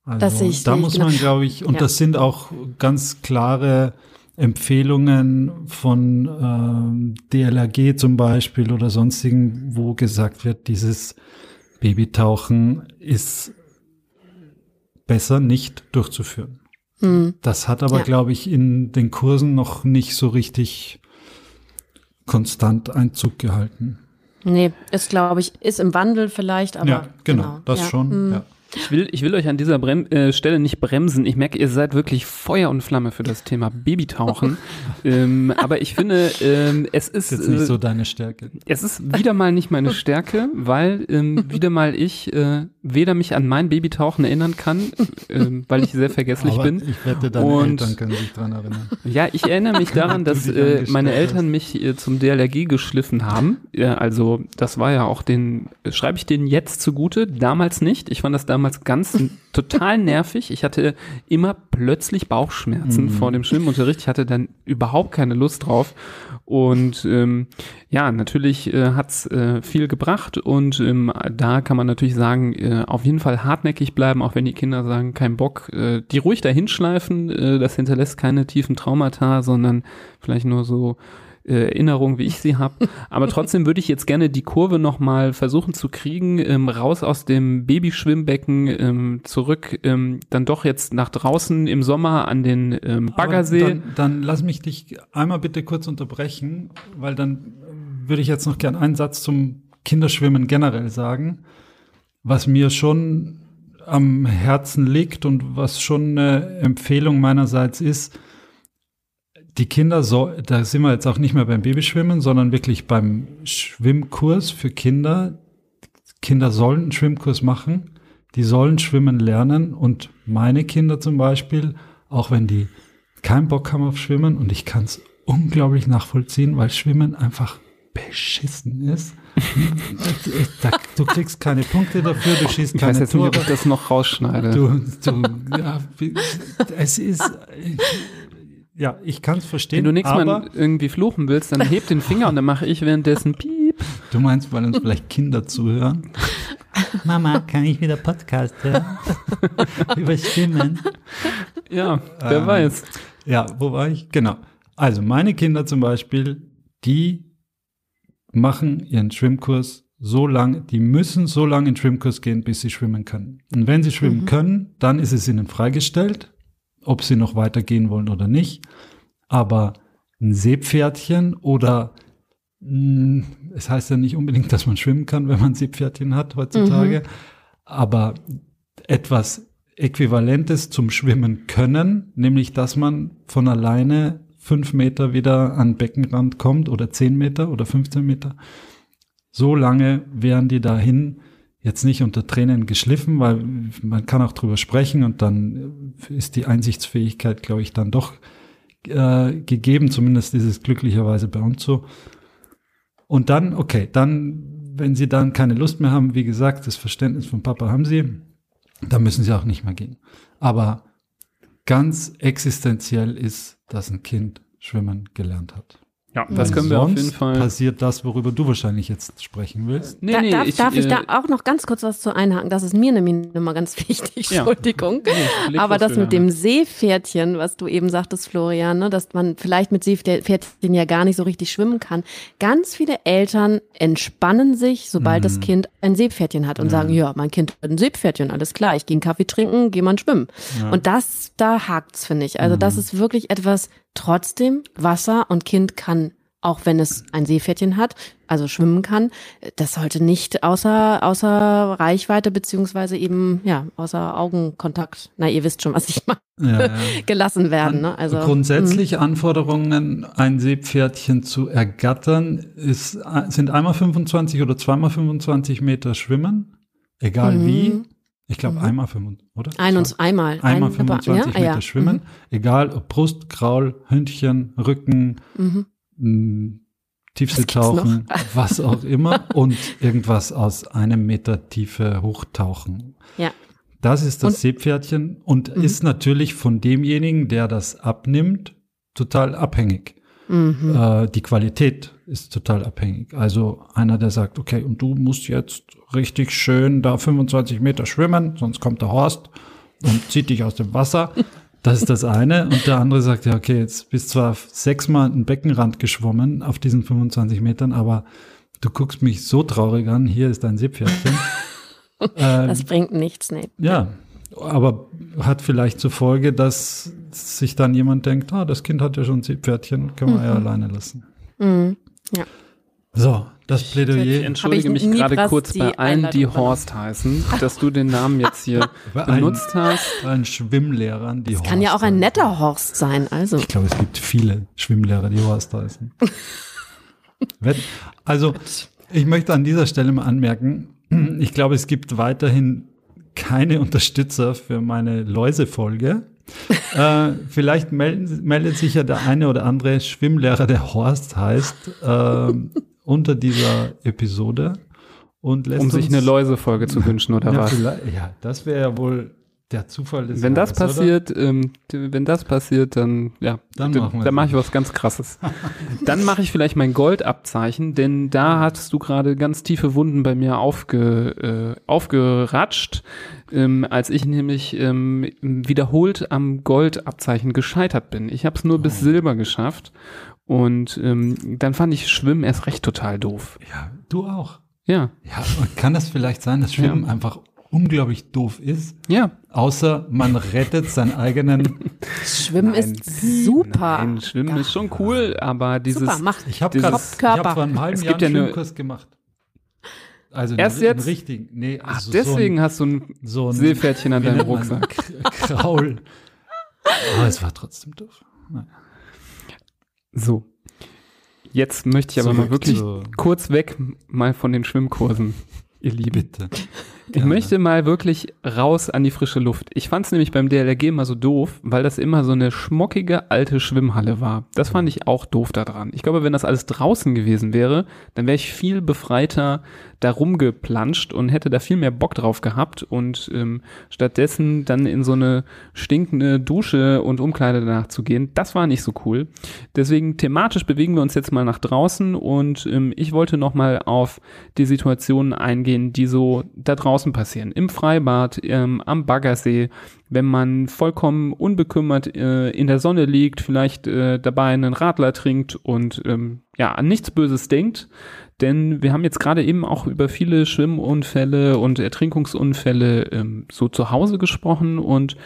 [SPEAKER 2] Also, das sehe ich. Da muss man, genau. glaube ich, und ja. das sind auch ganz klare Empfehlungen von ähm, DLRG zum Beispiel oder sonstigen, wo gesagt wird, dieses Babytauchen ist besser nicht durchzuführen. Mhm. Das hat aber, ja. glaube ich, in den Kursen noch nicht so richtig konstant Einzug gehalten.
[SPEAKER 3] Nee, ist, glaube ich, ist im Wandel vielleicht, aber.
[SPEAKER 2] Ja, genau, genau. das ja. schon. Mhm. Ja.
[SPEAKER 1] Ich will, ich will euch an dieser Brem äh, Stelle nicht bremsen. Ich merke, ihr seid wirklich Feuer und Flamme für das Thema Babytauchen. ähm, aber ich finde, ähm, es ist.
[SPEAKER 2] Ist nicht äh, so deine Stärke.
[SPEAKER 1] Es ist wieder mal nicht meine Stärke, weil ähm, wieder mal ich äh, weder mich an mein Babytauchen erinnern kann, ähm, weil ich sehr vergesslich aber bin.
[SPEAKER 2] Ich wette, deine und, Eltern können sich dran erinnern.
[SPEAKER 1] Ja, ich erinnere mich daran, dass äh, meine Eltern mich äh, zum DLRG geschliffen haben. Ja, also das war ja auch den, schreibe ich den jetzt zugute, damals nicht. Ich fand das damals damals ganz total nervig. Ich hatte immer plötzlich Bauchschmerzen mhm. vor dem Schwimmunterricht. Ich hatte dann überhaupt keine Lust drauf. Und ähm, ja, natürlich äh, hat's äh, viel gebracht und ähm, da kann man natürlich sagen, äh, auf jeden Fall hartnäckig bleiben, auch wenn die Kinder sagen, kein Bock, äh, die ruhig dahinschleifen, äh, das hinterlässt keine tiefen Traumata, sondern vielleicht nur so Erinnerung, wie ich sie habe. Aber trotzdem würde ich jetzt gerne die Kurve nochmal versuchen zu kriegen, ähm, raus aus dem Babyschwimmbecken, ähm, zurück, ähm, dann doch jetzt nach draußen im Sommer an den ähm, Baggersee.
[SPEAKER 2] Dann, dann lass mich dich einmal bitte kurz unterbrechen, weil dann würde ich jetzt noch gern einen Satz zum Kinderschwimmen generell sagen, was mir schon am Herzen liegt und was schon eine Empfehlung meinerseits ist, die Kinder, so, da sind wir jetzt auch nicht mehr beim Babyschwimmen, sondern wirklich beim Schwimmkurs für Kinder. Kinder sollen einen Schwimmkurs machen, die sollen schwimmen lernen und meine Kinder zum Beispiel, auch wenn die keinen Bock haben auf Schwimmen und ich kann es unglaublich nachvollziehen, weil Schwimmen einfach beschissen ist. du kriegst keine Punkte dafür, du schießt keine
[SPEAKER 1] ich weiß jetzt
[SPEAKER 2] Tore.
[SPEAKER 1] nicht, ob ich das noch rausschneide.
[SPEAKER 2] Du, du, ja, es ist, ja, ich kann es verstehen.
[SPEAKER 1] Wenn du nichts
[SPEAKER 2] aber
[SPEAKER 1] mal irgendwie fluchen willst, dann heb den Finger und dann mache ich währenddessen Piep.
[SPEAKER 2] Du meinst, weil uns vielleicht Kinder zuhören? Mama, kann ich wieder Podcast hören? Über Schwimmen?
[SPEAKER 1] Ja, wer
[SPEAKER 2] Ähm,
[SPEAKER 1] weiß.
[SPEAKER 2] Ja, wo war ich? Genau. Also meine Kinder zum Beispiel, die machen ihren Schwimmkurs so lange, die müssen so lange in den Schwimmkurs gehen, bis sie schwimmen können. Und wenn sie schwimmen können, dann ist es ihnen freigestellt, ob sie noch weitergehen wollen oder nicht. Aber ein Seepferdchen oder mh, es heißt ja nicht unbedingt, dass man schwimmen kann, wenn man Seepferdchen hat heutzutage, aber etwas Äquivalentes zum Schwimmen können, nämlich dass man von alleine fünf Meter wieder an den Beckenrand kommt oder zehn Meter oder 15 Meter. So lange wären die dahin jetzt nicht unter Tränen geschliffen, weil man kann auch drüber sprechen und dann ist die Einsichtsfähigkeit, glaube ich, dann doch äh, gegeben. Zumindest ist es glücklicherweise bei uns so. Und dann, okay, dann, wenn sie dann keine Lust mehr haben, wie gesagt, das Verständnis von Papa haben sie, dann müssen sie auch nicht mehr gehen. Aber ganz existenziell ist, dass ein Kind schwimmen gelernt hat.
[SPEAKER 1] Ja,
[SPEAKER 2] Weil
[SPEAKER 1] das können wir auf jeden Fall.
[SPEAKER 2] passiert das, worüber du wahrscheinlich jetzt sprechen willst.
[SPEAKER 1] Nee,
[SPEAKER 3] da,
[SPEAKER 1] nee,
[SPEAKER 3] darf, ich, darf ich
[SPEAKER 1] äh,
[SPEAKER 3] da auch noch ganz kurz was zu einhaken? Das ist mir nämlich nochmal ganz wichtig.
[SPEAKER 1] Ja.
[SPEAKER 3] Entschuldigung.
[SPEAKER 1] Nee, leg
[SPEAKER 3] Aber das mit dem Seepferdchen, was du eben sagtest, Florian, ne, dass man vielleicht mit Seepferdchen ja gar nicht so richtig schwimmen kann. Ganz viele Eltern entspannen sich, sobald
[SPEAKER 1] Mhm.
[SPEAKER 3] das Kind ein Seepferdchen hat und sagen, ja, mein Kind hat ein Seepferdchen, alles klar, ich gehe einen Kaffee trinken, gehe mal schwimmen. Und das, da hakt's, finde ich. Also
[SPEAKER 1] Mhm.
[SPEAKER 3] das ist wirklich etwas, trotzdem Wasser und Kind kann auch wenn es ein Seepferdchen hat, also schwimmen kann, das sollte nicht außer, außer Reichweite beziehungsweise eben, ja, außer Augenkontakt, na, ihr wisst schon, was ich meine,
[SPEAKER 2] Ja, ja.
[SPEAKER 3] gelassen werden. Ne? Also,
[SPEAKER 2] Grundsätzlich Anforderungen, ein Seepferdchen zu ergattern, ist, sind einmal 25 oder zweimal 25 Meter schwimmen, egal
[SPEAKER 3] Mhm.
[SPEAKER 2] wie. Ich glaube einmal 25, oder?
[SPEAKER 3] Ein und einmal.
[SPEAKER 2] Einmal
[SPEAKER 3] ein,
[SPEAKER 2] 25
[SPEAKER 3] ja,
[SPEAKER 2] Meter
[SPEAKER 3] ja.
[SPEAKER 2] schwimmen, egal ob Brust, Graul, Hündchen, Rücken,
[SPEAKER 3] Mhm.
[SPEAKER 2] mh, Tiefsee
[SPEAKER 3] Was gibt's
[SPEAKER 2] tauchen, was auch immer und irgendwas aus einem Meter Tiefe hochtauchen.
[SPEAKER 3] Ja.
[SPEAKER 2] Das ist das
[SPEAKER 3] Und-
[SPEAKER 2] Seepferdchen und
[SPEAKER 3] Mhm.
[SPEAKER 2] ist natürlich von demjenigen, der das abnimmt, total abhängig.
[SPEAKER 3] Mhm.
[SPEAKER 2] Äh, die Qualität ist total abhängig. Also einer, der sagt, okay, und du musst jetzt richtig schön da 25 Meter schwimmen, sonst kommt der Horst und zieht dich aus dem Wasser. Das ist das eine. Und der andere sagt, ja, okay, jetzt bist zwar sechsmal einen Beckenrand geschwommen auf diesen 25 Metern, aber du guckst mich so traurig an, hier ist dein Seepferdchen.
[SPEAKER 3] Das bringt nichts, nee.
[SPEAKER 2] ja, aber hat vielleicht zur Folge, dass sich dann jemand denkt, ah, das Kind hat ja schon ein Seepferdchen, können wir ja alleine lassen.
[SPEAKER 3] Mhm.
[SPEAKER 2] So, das
[SPEAKER 1] Ich
[SPEAKER 2] Plädoyer.
[SPEAKER 1] entschuldige
[SPEAKER 3] Hab
[SPEAKER 1] mich
[SPEAKER 3] ich
[SPEAKER 1] gerade kurz bei allen, die Horst heißen, dass du den Namen jetzt hier
[SPEAKER 2] Bei allen-
[SPEAKER 1] benutzt hast.
[SPEAKER 2] Ein Schwimmlehrern, die
[SPEAKER 3] Kann ja auch ein netter Horst sein, also.
[SPEAKER 2] Ich glaube, es gibt viele Schwimmlehrer, die Horst heißen. Also, ich möchte an dieser Stelle mal anmerken, ich glaube, es gibt weiterhin keine Unterstützer für meine Läuse-Folge. äh, vielleicht melden, meldet sich ja der eine oder andere Schwimmlehrer, der Horst heißt, ähm, unter dieser Episode und lässt
[SPEAKER 1] Um sich eine Läusefolge zu wünschen, oder
[SPEAKER 2] ja,
[SPEAKER 1] was?
[SPEAKER 2] ja, das wäre ja wohl der Zufall des
[SPEAKER 1] Wenn das passiert, ähm, wenn das passiert, dann ja,
[SPEAKER 2] Dann
[SPEAKER 1] d-
[SPEAKER 2] machen wir
[SPEAKER 1] dann mache ich was ganz Krasses. dann mache ich vielleicht mein Goldabzeichen, denn da hattest du gerade ganz tiefe Wunden bei mir aufge, äh, aufgeratscht, ähm, als ich nämlich ähm, wiederholt am Goldabzeichen gescheitert bin. Ich habe es nur
[SPEAKER 2] Oh.
[SPEAKER 1] bis Silber geschafft und ähm, dann fand ich Schwimmen erst recht total doof.
[SPEAKER 2] Ja, du auch.
[SPEAKER 1] Ja,
[SPEAKER 2] Ja, kann das vielleicht sein, dass Schwimmen
[SPEAKER 1] Ja.
[SPEAKER 2] einfach unglaublich doof ist?
[SPEAKER 1] ja.
[SPEAKER 2] Außer man rettet seinen eigenen.
[SPEAKER 3] Schwimmen
[SPEAKER 1] Nein.
[SPEAKER 3] ist super.
[SPEAKER 1] Nein, Schwimmen ist schon cool, aber dieses
[SPEAKER 3] super, macht.
[SPEAKER 2] Ich habe gerade, habe vor einem halben
[SPEAKER 1] Es
[SPEAKER 2] Jahr
[SPEAKER 1] gibt
[SPEAKER 2] einen
[SPEAKER 1] ja
[SPEAKER 2] Schwimmkurs gemacht. Also
[SPEAKER 1] Erst
[SPEAKER 2] einen,
[SPEAKER 1] jetzt?
[SPEAKER 2] einen richtigen. Nee,
[SPEAKER 1] Ach,
[SPEAKER 2] also
[SPEAKER 1] deswegen hast du ein
[SPEAKER 2] so ein, so ein
[SPEAKER 1] Seepferdchen an deinem Rucksack.
[SPEAKER 2] Kraul. Aber es war trotzdem doof. Nein.
[SPEAKER 1] So. Jetzt möchte ich aber
[SPEAKER 2] Zurück
[SPEAKER 1] mal wirklich
[SPEAKER 2] zu-
[SPEAKER 1] kurz weg mal von den Schwimmkursen, ihr Lieben.
[SPEAKER 2] Bitte.
[SPEAKER 1] Ich
[SPEAKER 2] Gerne.
[SPEAKER 1] möchte mal wirklich raus an die frische Luft. Ich fand es nämlich beim DLRG immer so doof, weil das immer so eine schmockige alte Schwimmhalle war. Das fand ich auch doof daran. Ich glaube, wenn das alles draußen gewesen wäre, dann wäre ich viel befreiter da rumgeplanscht und hätte da viel mehr Bock drauf gehabt und ähm, stattdessen dann in so eine stinkende Dusche und Umkleide danach zu gehen, das war nicht so cool. Deswegen thematisch bewegen wir uns jetzt mal nach draußen und ähm, ich wollte noch mal auf die Situationen eingehen, die so da draußen passieren. Im Freibad, ähm, am Baggersee, wenn man vollkommen unbekümmert äh, in der Sonne liegt, vielleicht äh, dabei einen Radler trinkt und ähm, ja, an nichts Böses denkt. Denn wir haben jetzt gerade eben auch über viele Schwimmunfälle und Ertrinkungsunfälle ähm, so zu Hause gesprochen und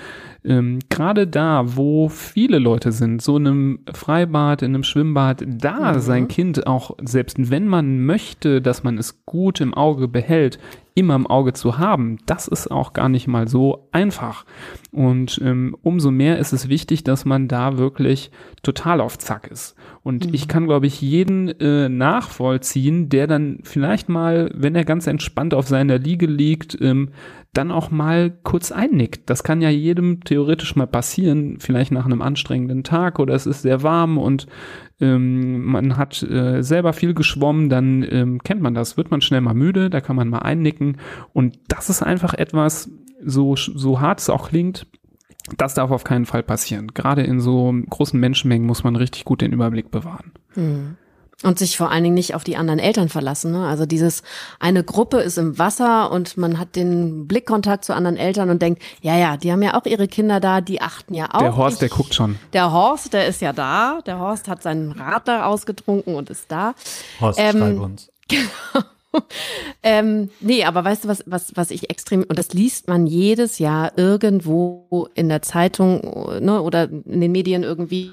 [SPEAKER 1] ähm, gerade da, wo viele Leute sind, so in einem Freibad, in einem Schwimmbad, da
[SPEAKER 3] Mhm.
[SPEAKER 1] sein Kind auch, selbst wenn man möchte, dass man es gut im Auge behält, immer im Auge zu haben, das ist auch gar nicht mal so einfach. Und ähm, umso mehr ist es wichtig, dass man da wirklich total auf Zack ist. Und
[SPEAKER 3] Mhm.
[SPEAKER 1] ich kann, glaube ich, jeden äh, nachvollziehen, der dann vielleicht mal, wenn er ganz entspannt auf seiner Liege liegt, ähm, dann auch mal kurz einnickt. Das kann ja jedem theoretisch mal passieren, vielleicht nach einem anstrengenden Tag oder es ist sehr warm und ähm, man hat äh, selber viel geschwommen, dann ähm, kennt man das, wird man schnell mal müde, da kann man mal einnicken und das ist einfach etwas, so, so hart es auch klingt, das darf auf keinen Fall passieren. Gerade in so großen Menschenmengen muss man richtig gut den Überblick bewahren.
[SPEAKER 3] Hm. Und sich vor allen Dingen nicht auf die anderen Eltern verlassen. Ne? Also dieses, eine Gruppe ist im Wasser und man hat den Blickkontakt zu anderen Eltern und denkt, ja, ja, die haben ja auch ihre Kinder da, die achten ja auch.
[SPEAKER 1] der Horst, der
[SPEAKER 3] Ich-
[SPEAKER 1] guckt schon.
[SPEAKER 3] Der Horst, der ist ja da. Der Horst hat seinen Radler ausgetrunken und ist da.
[SPEAKER 2] Horst,
[SPEAKER 3] Ähm,
[SPEAKER 2] schreib uns.
[SPEAKER 3] Ähm, nee, aber weißt du, was, was, was ich extrem, und das liest man jedes Jahr irgendwo in der Zeitung ne, oder in den Medien irgendwie,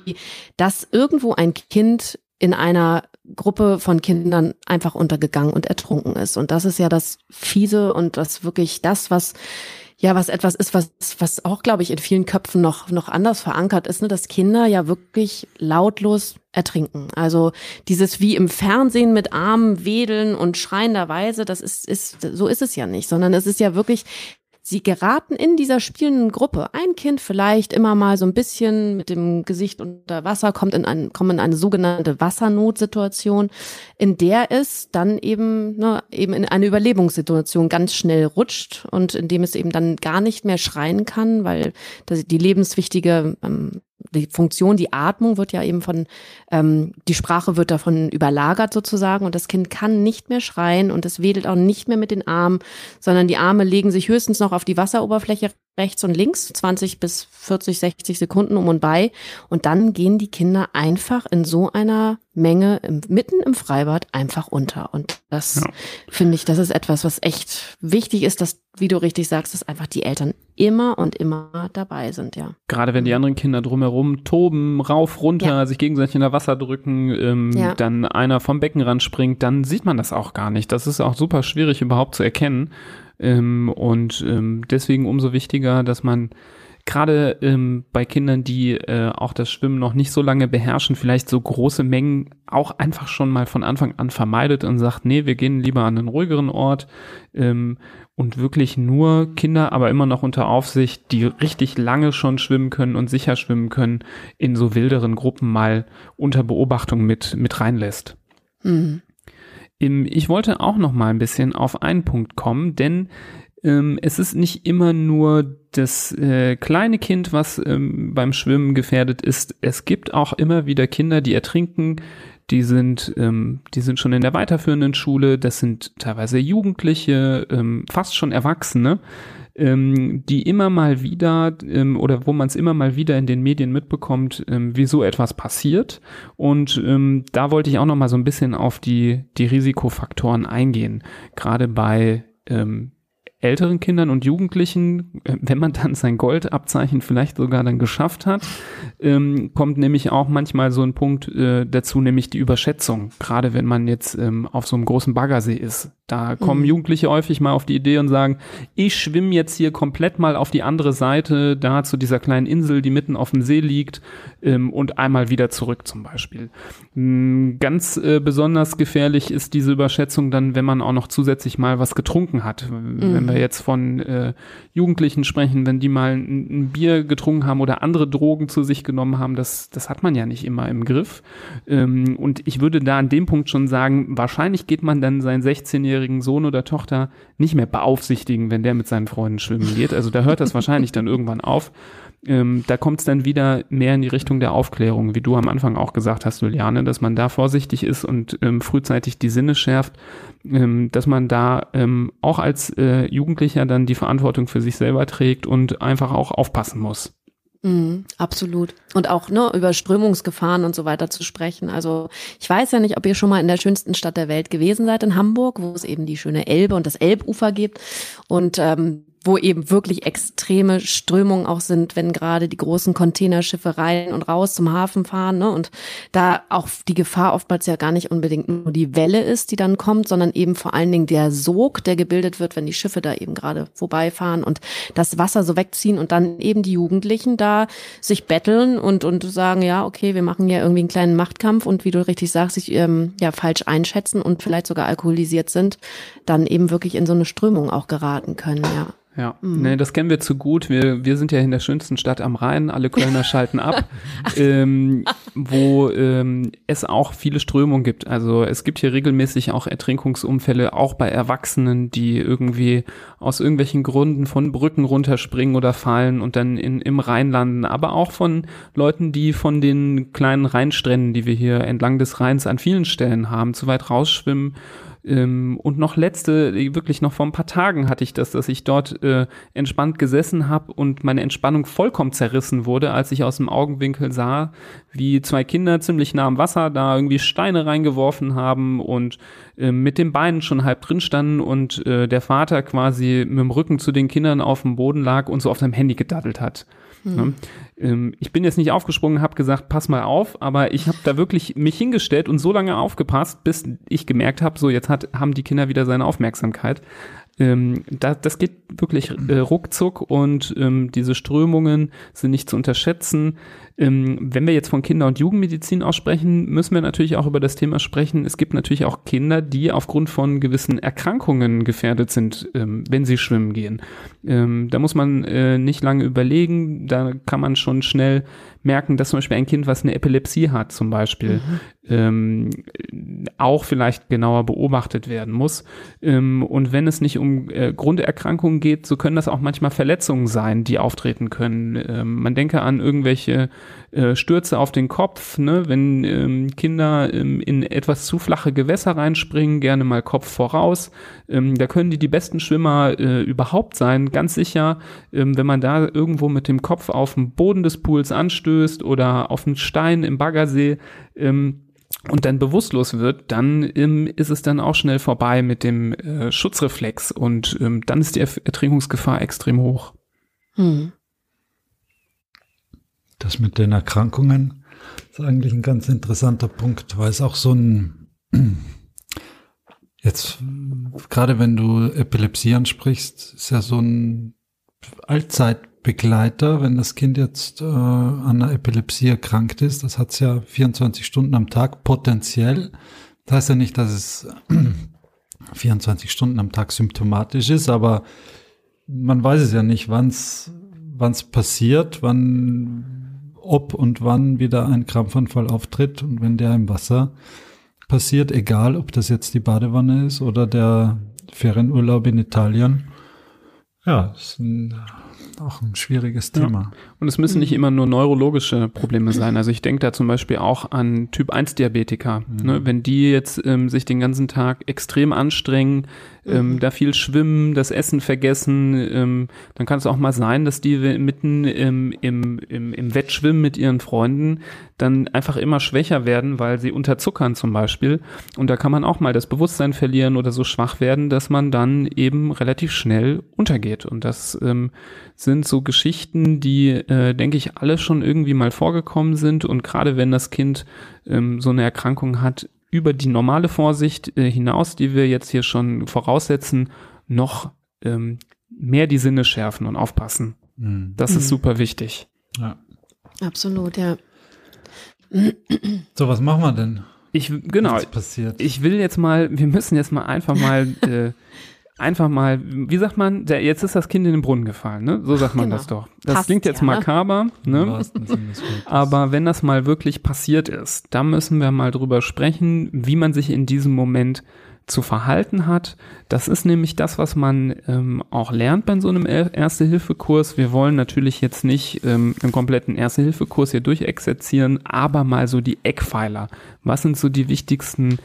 [SPEAKER 3] dass irgendwo ein Kind in einer Gruppe von Kindern einfach untergegangen und ertrunken ist. Und das ist ja das Fiese und das wirklich das, was ja, was etwas ist, was, was auch, glaube ich, in vielen Köpfen noch, noch anders verankert ist, ne, dass Kinder ja wirklich lautlos ertrinken. Also dieses wie im Fernsehen mit Armen wedeln und schreienderweise, das ist, ist, so ist es ja nicht, sondern es ist ja wirklich, sie geraten in dieser spielenden Gruppe. Ein Kind vielleicht immer mal so ein bisschen mit dem Gesicht unter Wasser, kommt in, ein, kommt in eine sogenannte Wassernotsituation, in der es dann eben, ne, eben in eine Überlebungssituation ganz schnell rutscht und in dem es eben dann gar nicht mehr schreien kann, weil die lebenswichtige ähm, die Funktion, die Atmung wird ja eben von, ähm, die Sprache wird davon überlagert sozusagen und das Kind kann nicht mehr schreien und es wedelt auch nicht mehr mit den Armen, sondern die Arme legen sich höchstens noch auf die Wasseroberfläche rechts und links, 20 bis 40, 60 Sekunden um und bei und dann gehen die Kinder einfach in so einer Menge im, mitten im Freibad einfach unter und das
[SPEAKER 1] Ja.
[SPEAKER 3] finde ich, das ist etwas, was echt wichtig ist, dass, wie du richtig sagst, dass einfach die Eltern immer und immer dabei sind, ja.
[SPEAKER 1] Gerade wenn die anderen Kinder drumherum toben, rauf, runter,
[SPEAKER 3] Ja.
[SPEAKER 1] sich gegenseitig in der Wasser drücken, ähm,
[SPEAKER 3] Ja.
[SPEAKER 1] dann einer vom Beckenrand springt, dann sieht man das auch gar nicht. Das ist auch super schwierig überhaupt zu erkennen. Ähm, und ähm, deswegen umso wichtiger, dass man gerade ähm, bei Kindern, die äh, auch das Schwimmen noch nicht so lange beherrschen, vielleicht so große Mengen auch einfach schon mal von Anfang an vermeidet und sagt, nee, wir gehen lieber an einen ruhigeren Ort ähm, und wirklich nur Kinder, aber immer noch unter Aufsicht, die richtig lange schon schwimmen können und sicher schwimmen können, in so wilderen Gruppen mal unter Beobachtung mit, mit reinlässt.
[SPEAKER 3] Mhm.
[SPEAKER 1] Ich wollte auch noch mal ein bisschen auf einen Punkt kommen, denn ähm, es ist nicht immer nur das äh, kleine Kind, was ähm, beim Schwimmen gefährdet ist. Es gibt auch immer wieder Kinder, die ertrinken. Die sind, ähm, die sind schon in der weiterführenden Schule. Das sind teilweise Jugendliche, ähm, fast schon Erwachsene, ähm, die immer mal wieder ähm, oder wo man es immer mal wieder in den Medien mitbekommt, ähm, wie so etwas passiert. Und ähm, da wollte ich auch noch mal so ein bisschen auf die die Risikofaktoren eingehen, gerade bei ähm, älteren Kindern und Jugendlichen, äh, wenn man dann sein Goldabzeichen vielleicht sogar dann geschafft hat, ähm, kommt nämlich auch manchmal so ein Punkt äh, dazu, nämlich die Überschätzung. Gerade wenn man jetzt ähm, auf so einem großen Baggersee ist. Da kommen mhm. Jugendliche häufig mal auf die Idee und sagen, ich schwimme jetzt hier komplett mal auf die andere Seite, da zu dieser kleinen Insel, die mitten auf dem See liegt, ähm, und einmal wieder zurück zum Beispiel. Ähm, ganz äh, besonders gefährlich ist diese Überschätzung dann, wenn man auch noch zusätzlich mal was getrunken hat. Mhm. Wenn wir jetzt von äh, Jugendlichen sprechen, wenn die mal ein, ein, Bier getrunken haben oder andere Drogen zu sich genommen haben, das, das hat man ja nicht immer im Griff. Ähm, und ich würde da an dem Punkt schon sagen, wahrscheinlich geht man dann sein 16-jähriges zehnjährigen Sohn oder Tochter nicht mehr beaufsichtigen, wenn der mit seinen Freunden schwimmen geht. Also da hört das wahrscheinlich dann irgendwann auf. Ähm, da kommt es dann wieder mehr in die Richtung der Aufklärung, wie du am Anfang auch gesagt hast, Juliane, dass man da vorsichtig ist und ähm, frühzeitig die Sinne schärft, ähm, dass man da ähm, auch als äh, Jugendlicher dann die Verantwortung für sich selber trägt und einfach auch aufpassen muss.
[SPEAKER 3] Mhm, absolut. Und auch ne, über Strömungsgefahren und so weiter zu sprechen. Also ich weiß ja nicht, ob ihr schon mal in der schönsten Stadt der Welt gewesen seid, in Hamburg, wo es eben die schöne Elbe und das Elbufer gibt. Und ähm, wo eben wirklich extreme Strömungen auch sind, wenn gerade die großen Containerschiffe rein und raus zum Hafen fahren. Ne? Und da auch die Gefahr oftmals ja gar nicht unbedingt nur die Welle ist, die dann kommt, sondern eben vor allen Dingen der Sog, der gebildet wird, wenn die Schiffe da eben gerade vorbeifahren und das Wasser so wegziehen und dann eben die Jugendlichen da sich betteln und, und sagen, ja, okay, wir machen ja irgendwie einen kleinen Machtkampf und wie du richtig sagst, sich ähm, ja falsch einschätzen und vielleicht sogar alkoholisiert sind, dann eben wirklich in so eine Strömung auch geraten können, ja.
[SPEAKER 1] Ja, mhm. nee, das kennen wir zu gut. Wir, wir sind ja in der schönsten Stadt am Rhein, alle Kölner schalten ab, ähm, wo ähm, es auch viele Strömungen gibt. Also es gibt hier regelmäßig auch Ertrinkungsunfälle, auch bei Erwachsenen, die irgendwie aus irgendwelchen Gründen von Brücken runterspringen oder fallen und dann in, im Rhein landen, aber auch von Leuten, die von den kleinen Rheinstränden, die wir hier entlang des Rheins an vielen Stellen haben, zu weit rausschwimmen ähm, und noch letzte, wirklich noch vor ein paar Tagen hatte ich das, dass ich dort äh, entspannt gesessen habe und meine Entspannung vollkommen zerrissen wurde, als ich aus dem Augenwinkel sah, wie zwei Kinder ziemlich nah am Wasser da irgendwie Steine reingeworfen haben und äh, mit den Beinen schon halb drin standen und äh, der Vater quasi mit dem Rücken zu den Kindern auf dem Boden lag und so auf seinem Handy gedaddelt hat. Hm. Ähm, ich bin jetzt nicht aufgesprungen, habe gesagt, pass mal auf, aber ich habe da wirklich mich hingestellt und so lange aufgepasst, bis ich gemerkt habe, so jetzt hat, haben die Kinder wieder seine Aufmerksamkeit. Ähm, da, das geht wirklich äh, ruckzuck und ähm, diese Strömungen sind nicht zu unterschätzen. Ähm, wenn wir jetzt von Kinder- und Jugendmedizin aussprechen, müssen wir natürlich auch über das Thema sprechen. Es gibt natürlich auch Kinder, die aufgrund von gewissen Erkrankungen gefährdet sind, ähm, wenn sie schwimmen gehen. Ähm, da muss man äh, nicht lange überlegen, da kann man schon schnell merken, dass zum Beispiel ein Kind, was eine Epilepsie hat, zum Beispiel, mhm. ähm, auch vielleicht genauer beobachtet werden muss. Ähm, und wenn es nicht um äh, Grunderkrankungen geht, so können das auch manchmal Verletzungen sein, die auftreten können. Ähm, man denke an irgendwelche äh, Stürze auf den Kopf, ne? wenn ähm, Kinder ähm, in etwas zu flache Gewässer reinspringen, gerne mal Kopf voraus. Ähm, da können die die besten Schwimmer äh, überhaupt sein, ganz sicher. Wenn man da irgendwo mit dem Kopf auf den Boden des Pools anstößt oder auf einen Stein im Baggersee, ähm, und dann bewusstlos wird, dann ähm, ist es dann auch schnell vorbei mit dem äh, Schutzreflex und ähm, dann ist die Ertrinkungsgefahr extrem hoch. Hm.
[SPEAKER 2] Das mit den Erkrankungen ist eigentlich ein ganz interessanter Punkt, weil es auch so ein, jetzt gerade wenn du Epilepsie ansprichst, ist ja so ein Allzeitbegleiter, wenn das Kind jetzt äh, an einer Epilepsie erkrankt ist, das hat es ja 24 Stunden am Tag potenziell. Das heißt ja nicht, dass es 24 Stunden am Tag symptomatisch ist, aber man weiß es ja nicht, wann es passiert, wann ob und wann wieder ein Krampfanfall auftritt und wenn der im Wasser passiert, egal ob das jetzt die Badewanne ist oder der Ferienurlaub in Italien. Ja, ist ein, auch ein schwieriges Thema. Ja.
[SPEAKER 1] Und es müssen nicht immer nur neurologische Probleme sein. Also ich denke da zum Beispiel auch an Typ 1 Diabetiker. Mhm. Ne? Wenn die jetzt ähm, sich den ganzen Tag extrem anstrengen, ähm, mhm. da viel schwimmen, das Essen vergessen, ähm, dann kann es auch mal sein, dass die mitten im, im, im, im Wettschwimmen mit ihren Freunden dann einfach immer schwächer werden, weil sie unterzuckern zum Beispiel. Und da kann man auch mal das Bewusstsein verlieren oder so schwach werden, dass man dann eben relativ schnell untergeht. Und das ähm, sind so Geschichten, die, äh, denke ich, alle schon irgendwie mal vorgekommen sind. Und gerade wenn das Kind ähm, so eine Erkrankung hat, über die normale Vorsicht äh, hinaus, die wir jetzt hier schon voraussetzen, noch ähm, mehr die Sinne schärfen und aufpassen.
[SPEAKER 2] Mhm.
[SPEAKER 1] Das
[SPEAKER 3] Mhm.
[SPEAKER 1] ist super wichtig.
[SPEAKER 2] Ja.
[SPEAKER 3] Absolut, ja.
[SPEAKER 2] So, was machen wir denn?
[SPEAKER 1] Ich, genau,
[SPEAKER 2] Was ist passiert?
[SPEAKER 1] ich will jetzt mal, wir müssen jetzt mal einfach mal, äh, einfach mal, wie sagt man, der, jetzt ist das Kind in den Brunnen gefallen, ne? So sagt man
[SPEAKER 3] Genau.
[SPEAKER 1] das doch. Das
[SPEAKER 3] Passt
[SPEAKER 1] klingt jetzt
[SPEAKER 3] ja,
[SPEAKER 1] makaber, ne? Aber wenn das mal wirklich passiert ist, da müssen wir mal drüber sprechen, wie man sich in diesem Moment zu verhalten hat. Das ist nämlich das, was man ähm, auch lernt bei so einem Er- Erste-Hilfe-Kurs. Wir wollen natürlich jetzt nicht ähm, einen kompletten Erste-Hilfe-Kurs hier durchexerzieren, aber mal so die Eckpfeiler. Was sind so die wichtigsten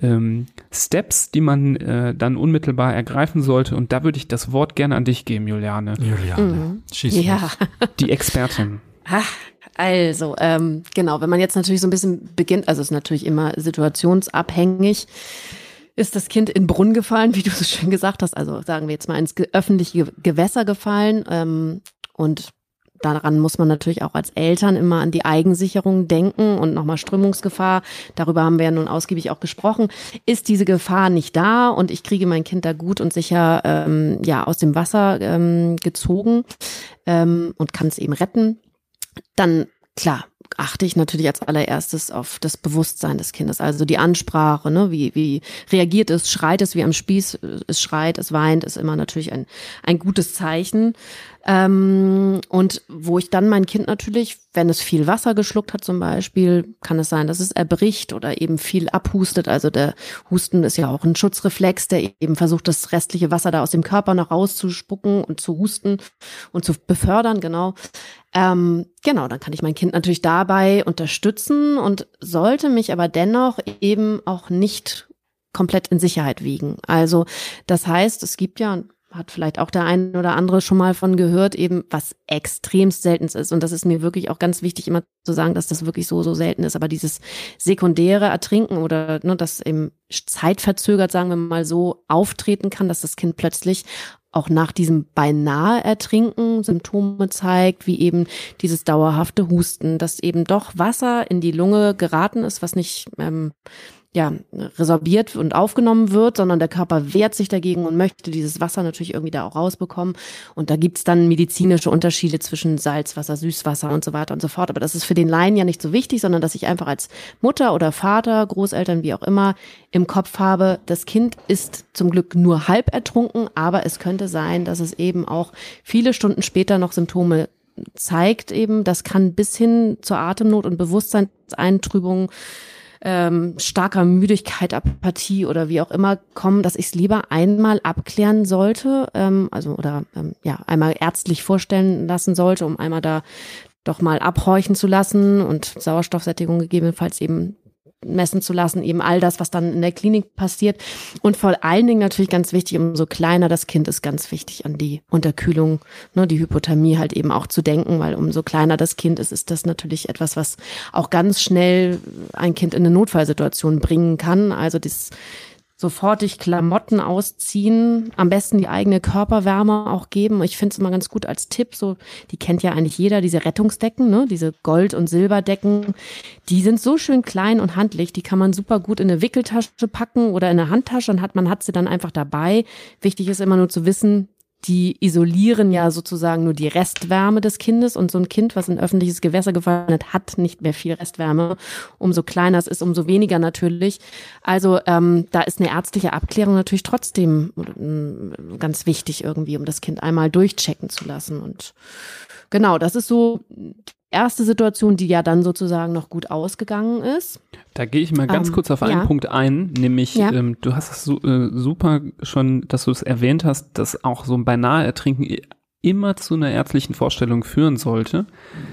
[SPEAKER 1] ähm, Steps, die man äh, dann unmittelbar ergreifen sollte? Und da würde ich das Wort gerne an dich geben, Juliane,
[SPEAKER 2] Juliane,
[SPEAKER 3] Mhm.
[SPEAKER 2] schieß
[SPEAKER 3] Ja.
[SPEAKER 2] los.
[SPEAKER 1] die Expertin.
[SPEAKER 3] Ah, Also, ähm, genau, wenn man jetzt natürlich so ein bisschen beginnt, also es ist natürlich immer situationsabhängig, ist das Kind in Brunnen gefallen, wie du so schön gesagt hast, also sagen wir jetzt mal ins öffentliche Ge- Gewässer gefallen ähm, und daran muss man natürlich auch als Eltern immer an die Eigensicherung denken und nochmal Strömungsgefahr. Darüber haben wir ja nun ausgiebig auch gesprochen. Ist diese Gefahr nicht da und ich kriege mein Kind da gut und sicher ähm, ja aus dem Wasser ähm, gezogen ähm, und kann es eben retten, dann klar achte ich natürlich als allererstes auf das Bewusstsein des Kindes, also die Ansprache, ne? wie, wie reagiert es, schreit es wie am Spieß, es schreit, es weint, ist immer natürlich ein, ein gutes Zeichen. Ähm, und wo ich dann mein Kind natürlich, wenn es viel Wasser geschluckt hat zum Beispiel, kann es sein, dass es erbricht oder eben viel abhustet. Also der Husten ist ja auch ein Schutzreflex, der eben versucht, das restliche Wasser da aus dem Körper noch rauszuspucken und zu husten und zu befördern, genau. Ähm, genau, dann kann ich mein Kind natürlich dabei unterstützen und sollte mich aber dennoch eben auch nicht komplett in Sicherheit wiegen. Also das heißt, es gibt ja, hat vielleicht auch der eine oder andere schon mal von gehört, eben was extremst selten ist. Und das ist mir wirklich auch ganz wichtig, immer zu sagen, dass das wirklich so, so selten ist. Aber dieses sekundäre Ertrinken oder ne, das eben zeitverzögert, sagen wir mal so, auftreten kann, dass das Kind plötzlich auch nach diesem beinahe Ertrinken Symptome zeigt, wie eben dieses dauerhafte Husten, dass eben doch Wasser in die Lunge geraten ist, was nicht ähm, ja, resorbiert und aufgenommen wird, sondern der Körper wehrt sich dagegen und möchte dieses Wasser natürlich irgendwie da auch rausbekommen. Und da gibt's dann medizinische Unterschiede zwischen Salzwasser, Süßwasser und so weiter und so fort. Aber das ist für den Laien ja nicht so wichtig, sondern dass ich einfach als Mutter oder Vater, Großeltern, wie auch immer, im Kopf habe, das Kind ist zum Glück nur halb ertrunken, aber es könnte sein, dass es eben auch viele Stunden später noch Symptome zeigt eben, das kann bis hin zur Atemnot und Bewusstseinseintrübung ähm, starker Müdigkeit, Apathie oder wie auch immer kommen, dass ich es lieber einmal abklären sollte, ähm, also oder ähm, ja einmal ärztlich vorstellen lassen sollte, um einmal da doch mal abhorchen zu lassen und Sauerstoffsättigung gegebenenfalls eben messen zu lassen, eben all das, was dann in der Klinik passiert. Und vor allen Dingen natürlich ganz wichtig, umso kleiner das Kind ist, ganz wichtig an die Unterkühlung, ne, die Hypothermie halt eben auch zu denken, weil umso kleiner das Kind ist, ist das natürlich etwas, was auch ganz schnell ein Kind in eine Notfallsituation bringen kann. Also das sofortig Klamotten ausziehen, am besten die eigene Körperwärme auch geben. Ich finde es immer ganz gut als Tipp, so, die kennt ja eigentlich jeder, diese Rettungsdecken, ne? diese Gold- und Silberdecken, die sind so schön klein und handlich, die kann man super gut in eine Wickeltasche packen oder in eine Handtasche und hat, man hat sie dann einfach dabei. Wichtig ist immer nur zu wissen, die isolieren ja sozusagen nur die Restwärme des Kindes und so ein Kind, was in öffentliches Gewässer gefallen hat, hat nicht mehr viel Restwärme. Umso kleiner es ist, umso weniger natürlich. Also ähm, da ist eine ärztliche Abklärung natürlich trotzdem ähm, ganz wichtig irgendwie, um das Kind einmal durchchecken zu lassen. Und genau, das ist so erste Situation, die ja dann sozusagen noch gut ausgegangen ist.
[SPEAKER 1] Da gehe ich mal ganz
[SPEAKER 3] Ähm,
[SPEAKER 1] kurz auf einen
[SPEAKER 3] ja.
[SPEAKER 1] Punkt ein, nämlich
[SPEAKER 3] Ja.
[SPEAKER 1] ähm, du hast es su äh, super schon, dass du es erwähnt hast, dass auch so ein beinahe Ertrinken immer zu einer ärztlichen Vorstellung führen sollte,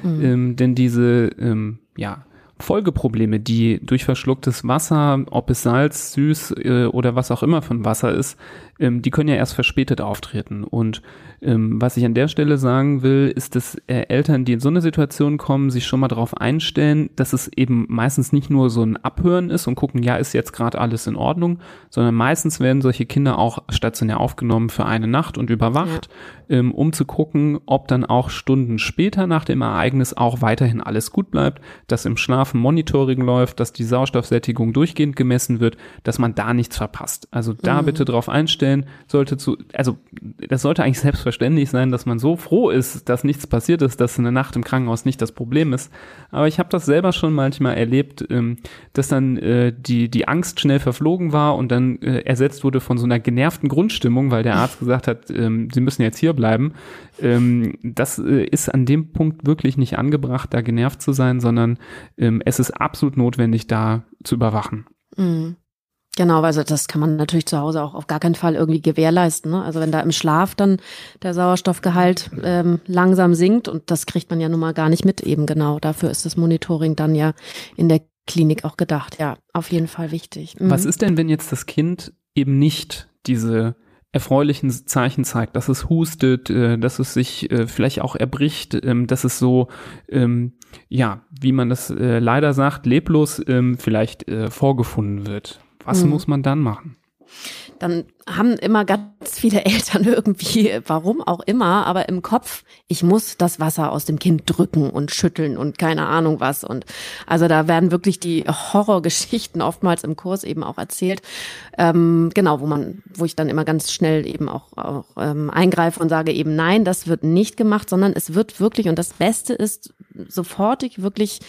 [SPEAKER 3] Mhm.
[SPEAKER 1] ähm, denn diese ähm, ja Folgeprobleme, die durch verschlucktes Wasser, ob es Salz, süß äh, oder was auch immer von Wasser ist, ähm, die können ja erst verspätet auftreten. Und ähm, was ich an der Stelle sagen will, ist, dass äh, Eltern, die in so eine Situation kommen, sich schon mal darauf einstellen, dass es eben meistens nicht nur so ein Abhören ist und gucken, ja, ist jetzt gerade alles in Ordnung, sondern meistens werden solche Kinder auch stationär aufgenommen für eine Nacht und überwacht, ja. ähm, um zu gucken, ob dann auch Stunden später nach dem Ereignis auch weiterhin alles gut bleibt, dass im Schlafen Monitoring läuft, dass die Sauerstoffsättigung durchgehend gemessen wird, dass man da nichts verpasst. Also da mhm. bitte drauf einstellen, sollte zu, also das sollte eigentlich selbstverständlich sein, dass man so froh ist, dass nichts passiert ist, dass eine Nacht im Krankenhaus nicht das Problem ist. Aber ich habe das selber schon manchmal erlebt, ähm, dass dann äh, die, die Angst schnell verflogen war und dann äh, ersetzt wurde von so einer genervten Grundstimmung, weil der Arzt gesagt hat, ähm, sie müssen jetzt hier bleiben. Ähm, das äh, ist an dem Punkt wirklich nicht angebracht, da genervt zu sein, sondern ähm, es ist absolut notwendig, da zu überwachen.
[SPEAKER 3] Mhm. Genau, also das kann man natürlich zu Hause auch auf gar keinen Fall irgendwie gewährleisten. Ne? Also wenn da im Schlaf dann der Sauerstoffgehalt ähm, langsam sinkt und das kriegt man ja nun mal gar nicht mit eben genau. Dafür ist das Monitoring dann ja in der Klinik auch gedacht. Ja, auf jeden Fall wichtig.
[SPEAKER 1] Mhm. Was ist denn, wenn jetzt das Kind eben nicht diese erfreulichen Zeichen zeigt, dass es hustet, äh, dass es sich äh, vielleicht auch erbricht, ähm, dass es so, ähm, ja, wie man das äh, leider sagt, leblos ähm, vielleicht vorgefunden wird. Was mhm. muss man dann machen?
[SPEAKER 3] Dann haben immer ganz viele Eltern irgendwie, warum auch immer, aber im Kopf, ich muss das Wasser aus dem Kind drücken und schütteln und keine Ahnung was. Und also da werden wirklich die Horrorgeschichten oftmals im Kurs eben auch erzählt. Ähm, genau, wo man, wo ich dann immer ganz schnell eben auch, auch ähm, eingreife und sage eben, nein, das wird nicht gemacht, sondern es wird wirklich, und das Beste ist, sofortig wirklich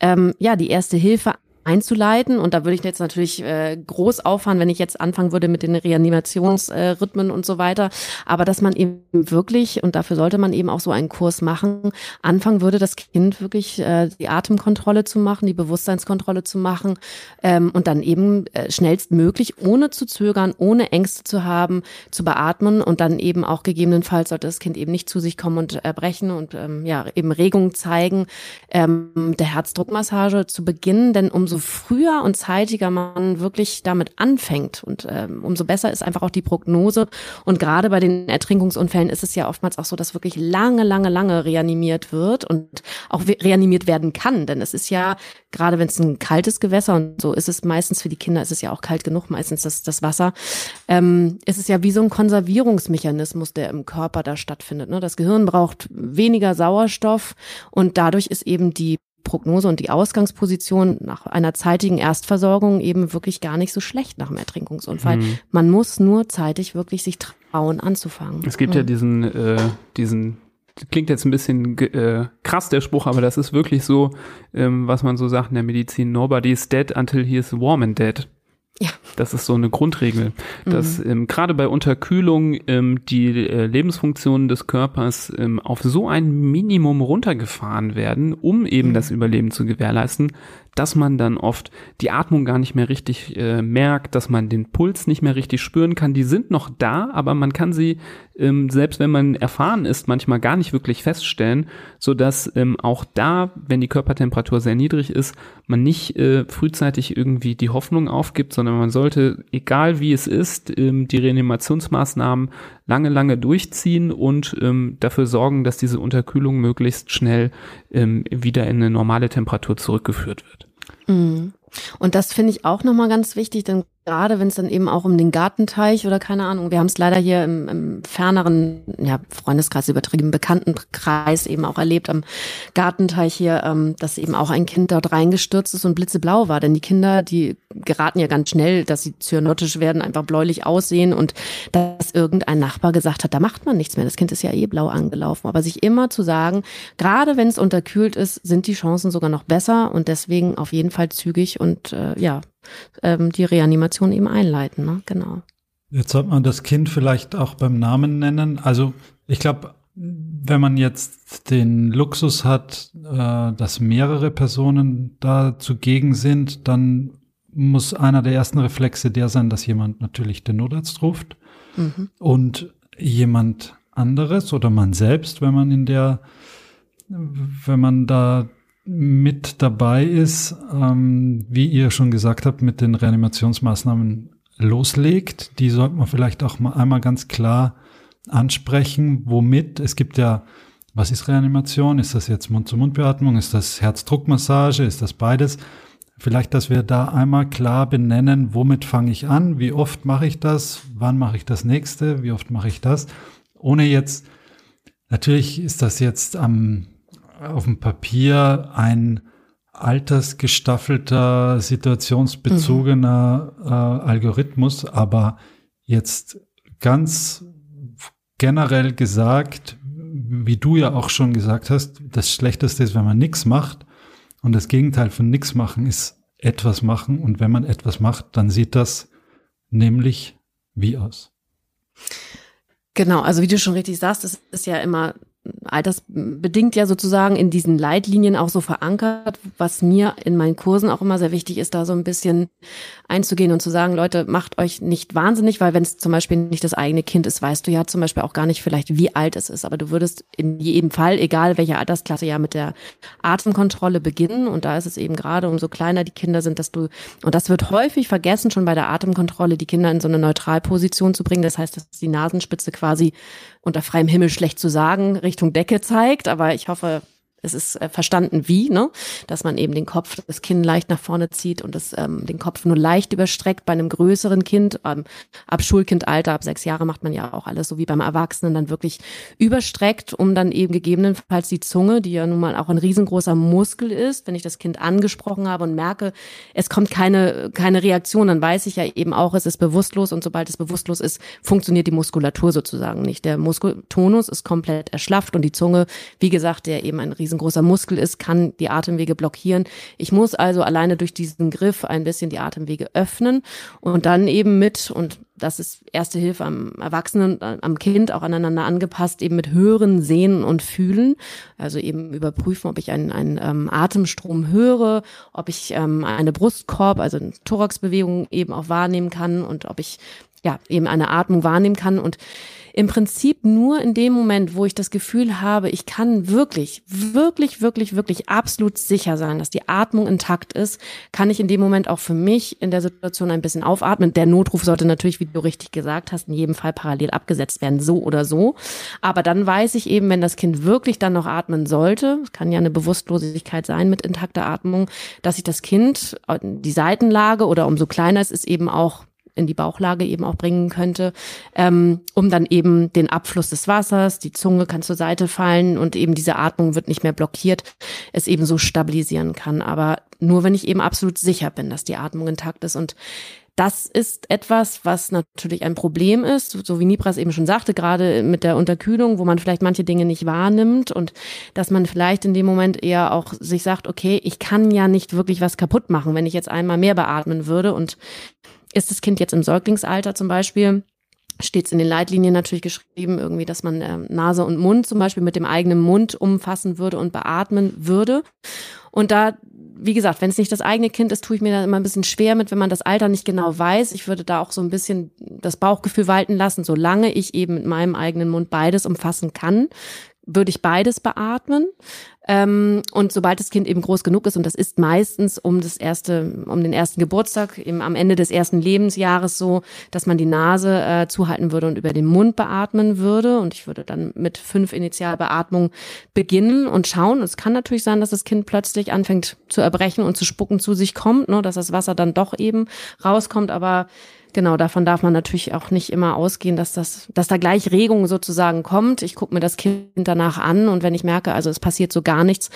[SPEAKER 3] ähm, ja, die erste Hilfe einzuleiten. Und da würde ich jetzt natürlich äh, groß auffahren, wenn ich jetzt anfangen würde mit den Reanimationsrhythmen äh, und so weiter. Aber dass man eben wirklich, und dafür sollte man eben auch so einen Kurs machen, anfangen würde, das Kind wirklich äh, die Atemkontrolle zu machen, die Bewusstseinskontrolle zu machen ähm, und dann eben äh, schnellstmöglich, ohne zu zögern, ohne Ängste zu haben, zu beatmen und dann eben auch gegebenenfalls sollte das Kind eben nicht zu sich kommen und erbrechen und ähm, ja eben Regung zeigen, ähm, der Herzdruckmassage zu beginnen, denn umso früher und zeitiger man wirklich damit anfängt und ähm, umso besser ist einfach auch die Prognose. Und gerade bei den Ertrinkungsunfällen ist es ja oftmals auch so, dass wirklich lange, lange, lange reanimiert wird und auch reanimiert werden kann. Denn es ist ja, gerade wenn es ein kaltes Gewässer und so ist es meistens für die Kinder, ist es ja auch kalt genug, meistens das, das Wasser, ähm, ist es ja wie so ein Konservierungsmechanismus, der im Körper da stattfindet. Ne? Das Gehirn braucht weniger Sauerstoff und dadurch ist eben die Prognose und die Ausgangsposition nach einer zeitigen Erstversorgung eben wirklich gar nicht so schlecht nach dem Ertrinkungsunfall. Mhm. Man muss nur zeitig wirklich sich trauen anzufangen.
[SPEAKER 1] Es gibt mhm. ja diesen, äh, diesen klingt jetzt ein bisschen äh, krass, der Spruch, aber das ist wirklich so, ähm, was man so sagt in der Medizin, nobody is dead until he is warm and dead. Ja. Das ist so eine Grundregel, dass mhm. ähm, gerade bei Unterkühlung ähm, die äh, Lebensfunktionen des Körpers ähm, auf so ein Minimum runtergefahren werden, um eben mhm. das Überleben zu gewährleisten, dass man dann oft die Atmung gar nicht mehr richtig äh, merkt, dass man den Puls nicht mehr richtig spüren kann. Die sind noch da, aber man kann sie, ähm, selbst wenn man erfahren ist, manchmal gar nicht wirklich feststellen, so dass ähm, auch da, wenn die Körpertemperatur sehr niedrig ist, man nicht äh, frühzeitig irgendwie die Hoffnung aufgibt, sondern man sollte, egal wie es ist, ähm, die Reanimationsmaßnahmen lange, lange durchziehen und ähm, dafür sorgen, dass diese Unterkühlung möglichst schnell ähm, wieder in eine normale Temperatur zurückgeführt wird.
[SPEAKER 3] Mhm. Und das finde ich auch nochmal ganz wichtig, denn gerade wenn es dann eben auch um den Gartenteich oder keine Ahnung, wir haben es leider hier im, im ferneren ja, Freundeskreis übertrieben, Bekanntenkreis eben auch erlebt am Gartenteich hier, ähm, dass eben auch ein Kind dort reingestürzt ist und blitzeblau war. Denn die Kinder, die geraten ja ganz schnell, dass sie zyanotisch werden, einfach bläulich aussehen und dass irgendein Nachbar gesagt hat, da macht man nichts mehr. Das Kind ist ja eh blau angelaufen. Aber sich immer zu sagen, gerade wenn es unterkühlt ist, sind die Chancen sogar noch besser und deswegen auf jeden Fall zügig und äh, ja, ähm, die Reanimation eben einleiten. Ne? Genau.
[SPEAKER 2] Jetzt sollte man das Kind vielleicht auch beim Namen nennen. Also ich glaube, wenn man jetzt den Luxus hat, äh, dass mehrere Personen da zugegen sind, dann muss einer der ersten Reflexe der sein, dass jemand natürlich den Notarzt ruft mhm. und jemand anderes oder man selbst, wenn man in der, wenn man da mit dabei ist, ähm, wie ihr schon gesagt habt, mit den Reanimationsmaßnahmen loslegt. Die sollte man vielleicht auch mal einmal ganz klar ansprechen, womit. Es gibt ja, was ist Reanimation? Ist das jetzt Mund-zu-Mund-Beatmung? Ist das Herzdruckmassage? Ist das beides? Vielleicht, dass wir da einmal klar benennen, womit fange ich an, wie oft mache ich das, wann mache ich das nächste, wie oft mache ich das, ohne jetzt, natürlich ist das jetzt am, auf dem Papier ein altersgestaffelter, situationsbezogener mhm. äh, Algorithmus, aber jetzt ganz generell gesagt, wie du ja auch schon gesagt hast, das Schlechteste ist, wenn man nichts macht. Und das Gegenteil von nichts machen ist etwas machen. Und wenn man etwas macht, dann sieht das nämlich wie aus.
[SPEAKER 3] Genau, also wie du schon richtig sagst, es ist ja immer altersbedingt ja sozusagen in diesen Leitlinien auch so verankert, was mir in meinen Kursen auch immer sehr wichtig ist, da so ein bisschen einzugehen und zu sagen, Leute, macht euch nicht wahnsinnig, weil wenn es zum Beispiel nicht das eigene Kind ist, weißt du ja zum Beispiel auch gar nicht vielleicht, wie alt es ist, aber du würdest in jedem Fall, egal welche Altersklasse, ja mit der Atemkontrolle beginnen. Und da ist es eben gerade, umso kleiner die Kinder sind, dass du, und das wird häufig vergessen, schon bei der Atemkontrolle, die Kinder in so eine Neutralposition zu bringen, das heißt, dass die Nasenspitze quasi unter freiem Himmel schlecht zu sagen, Richtung Decke zeigt, aber ich hoffe, es ist äh, verstanden wie, ne? dass man eben den Kopf, das Kinn leicht nach vorne zieht und das, ähm, den Kopf nur leicht überstreckt. Bei einem größeren Kind, ähm, ab Schulkindalter, ab sechs Jahre macht man ja auch alles so wie beim Erwachsenen dann wirklich überstreckt, um dann eben gegebenenfalls die Zunge, die ja nun mal auch ein riesengroßer Muskel ist, wenn ich das Kind angesprochen habe und merke, es kommt keine, keine Reaktion, dann weiß ich ja eben auch, es ist bewusstlos und sobald es bewusstlos ist, funktioniert die Muskulatur sozusagen nicht. Der Muskeltonus ist komplett erschlafft und die Zunge, wie gesagt, der eben ein riesengroßer Muskel ist, kann die Atemwege blockieren. Ich muss also alleine durch diesen Griff ein bisschen die Atemwege öffnen und dann eben mit, und das ist erste Hilfe am Erwachsenen, am Kind auch aneinander angepasst, eben mit Hören, Sehen und Fühlen. Also eben überprüfen, ob ich einen, einen ähm, Atemstrom höre, ob ich ähm, eine Brustkorb, also eine Thoraxbewegung eben auch wahrnehmen kann und ob ich ja eben eine Atmung wahrnehmen kann und im Prinzip nur in dem Moment, wo ich das Gefühl habe, ich kann wirklich, wirklich, wirklich, wirklich absolut sicher sein, dass die Atmung intakt ist, kann ich in dem Moment auch für mich in der Situation ein bisschen aufatmen. Der Notruf sollte natürlich, wie du richtig gesagt hast, in jedem Fall parallel abgesetzt werden, so oder so. Aber dann weiß ich eben, wenn das Kind wirklich dann noch atmen sollte, kann ja eine Bewusstlosigkeit sein mit intakter Atmung, dass ich das Kind, die Seitenlage oder umso kleiner es ist, eben auch in die Bauchlage eben auch bringen könnte, ähm, um dann eben den Abfluss des Wassers, die Zunge kann zur Seite fallen und eben diese Atmung wird nicht mehr blockiert, es eben so stabilisieren kann. Aber nur wenn ich eben absolut sicher bin, dass die Atmung intakt ist. Und das ist etwas, was natürlich ein Problem ist, so wie Nipras eben schon sagte, gerade mit der Unterkühlung, wo man vielleicht manche Dinge nicht wahrnimmt und dass man vielleicht in dem Moment eher auch sich sagt, okay, ich kann ja nicht wirklich was kaputt machen, wenn ich jetzt einmal mehr beatmen würde. Und ist das Kind jetzt im Säuglingsalter zum Beispiel, steht es in den Leitlinien natürlich geschrieben, irgendwie, dass man äh, Nase und Mund zum Beispiel mit dem eigenen Mund umfassen würde und beatmen würde. Und da, wie gesagt, wenn es nicht das eigene Kind ist, tue ich mir da immer ein bisschen schwer mit, wenn man das Alter nicht genau weiß. Ich würde da auch so ein bisschen das Bauchgefühl walten lassen, solange ich eben mit meinem eigenen Mund beides umfassen kann, würde ich beides beatmen. Ähm, und sobald das Kind eben groß genug ist, und das ist meistens um das erste, um den ersten Geburtstag, eben am Ende des ersten Lebensjahres so, dass man die Nase äh, zuhalten würde und über den Mund beatmen würde. Und ich würde dann mit fünf Initialbeatmungen beginnen und schauen. Es kann natürlich sein, dass das Kind plötzlich anfängt zu erbrechen und zu spucken zu sich kommt, ne, dass das Wasser dann doch eben rauskommt, aber Genau, davon darf man natürlich auch nicht immer ausgehen, dass das, dass da gleich Regung sozusagen kommt. Ich gucke mir das Kind danach an und wenn ich merke, also es passiert so gar nichts,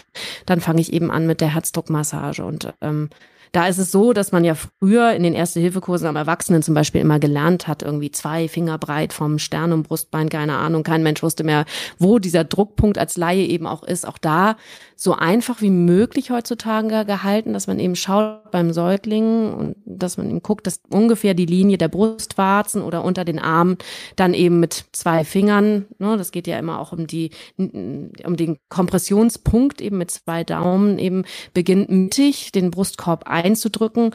[SPEAKER 3] dann fange ich eben an mit der Herzdruckmassage und ähm, da ist es so, dass man ja früher in den Erste-Hilfe-Kursen am Erwachsenen zum Beispiel immer gelernt hat, irgendwie zwei Finger breit vom Stern und Brustbein, keine Ahnung. Kein Mensch wusste mehr, wo dieser Druckpunkt als Laie eben auch ist. Auch da so einfach wie möglich heutzutage gehalten, dass man eben schaut beim Säugling und dass man eben guckt, dass ungefähr die Linie der Brustwarzen oder unter den Armen dann eben mit zwei Fingern, ne, das geht ja immer auch um die, um den Kompressionspunkt eben mit zwei Daumen eben beginnt mittig den Brustkorb einzudrücken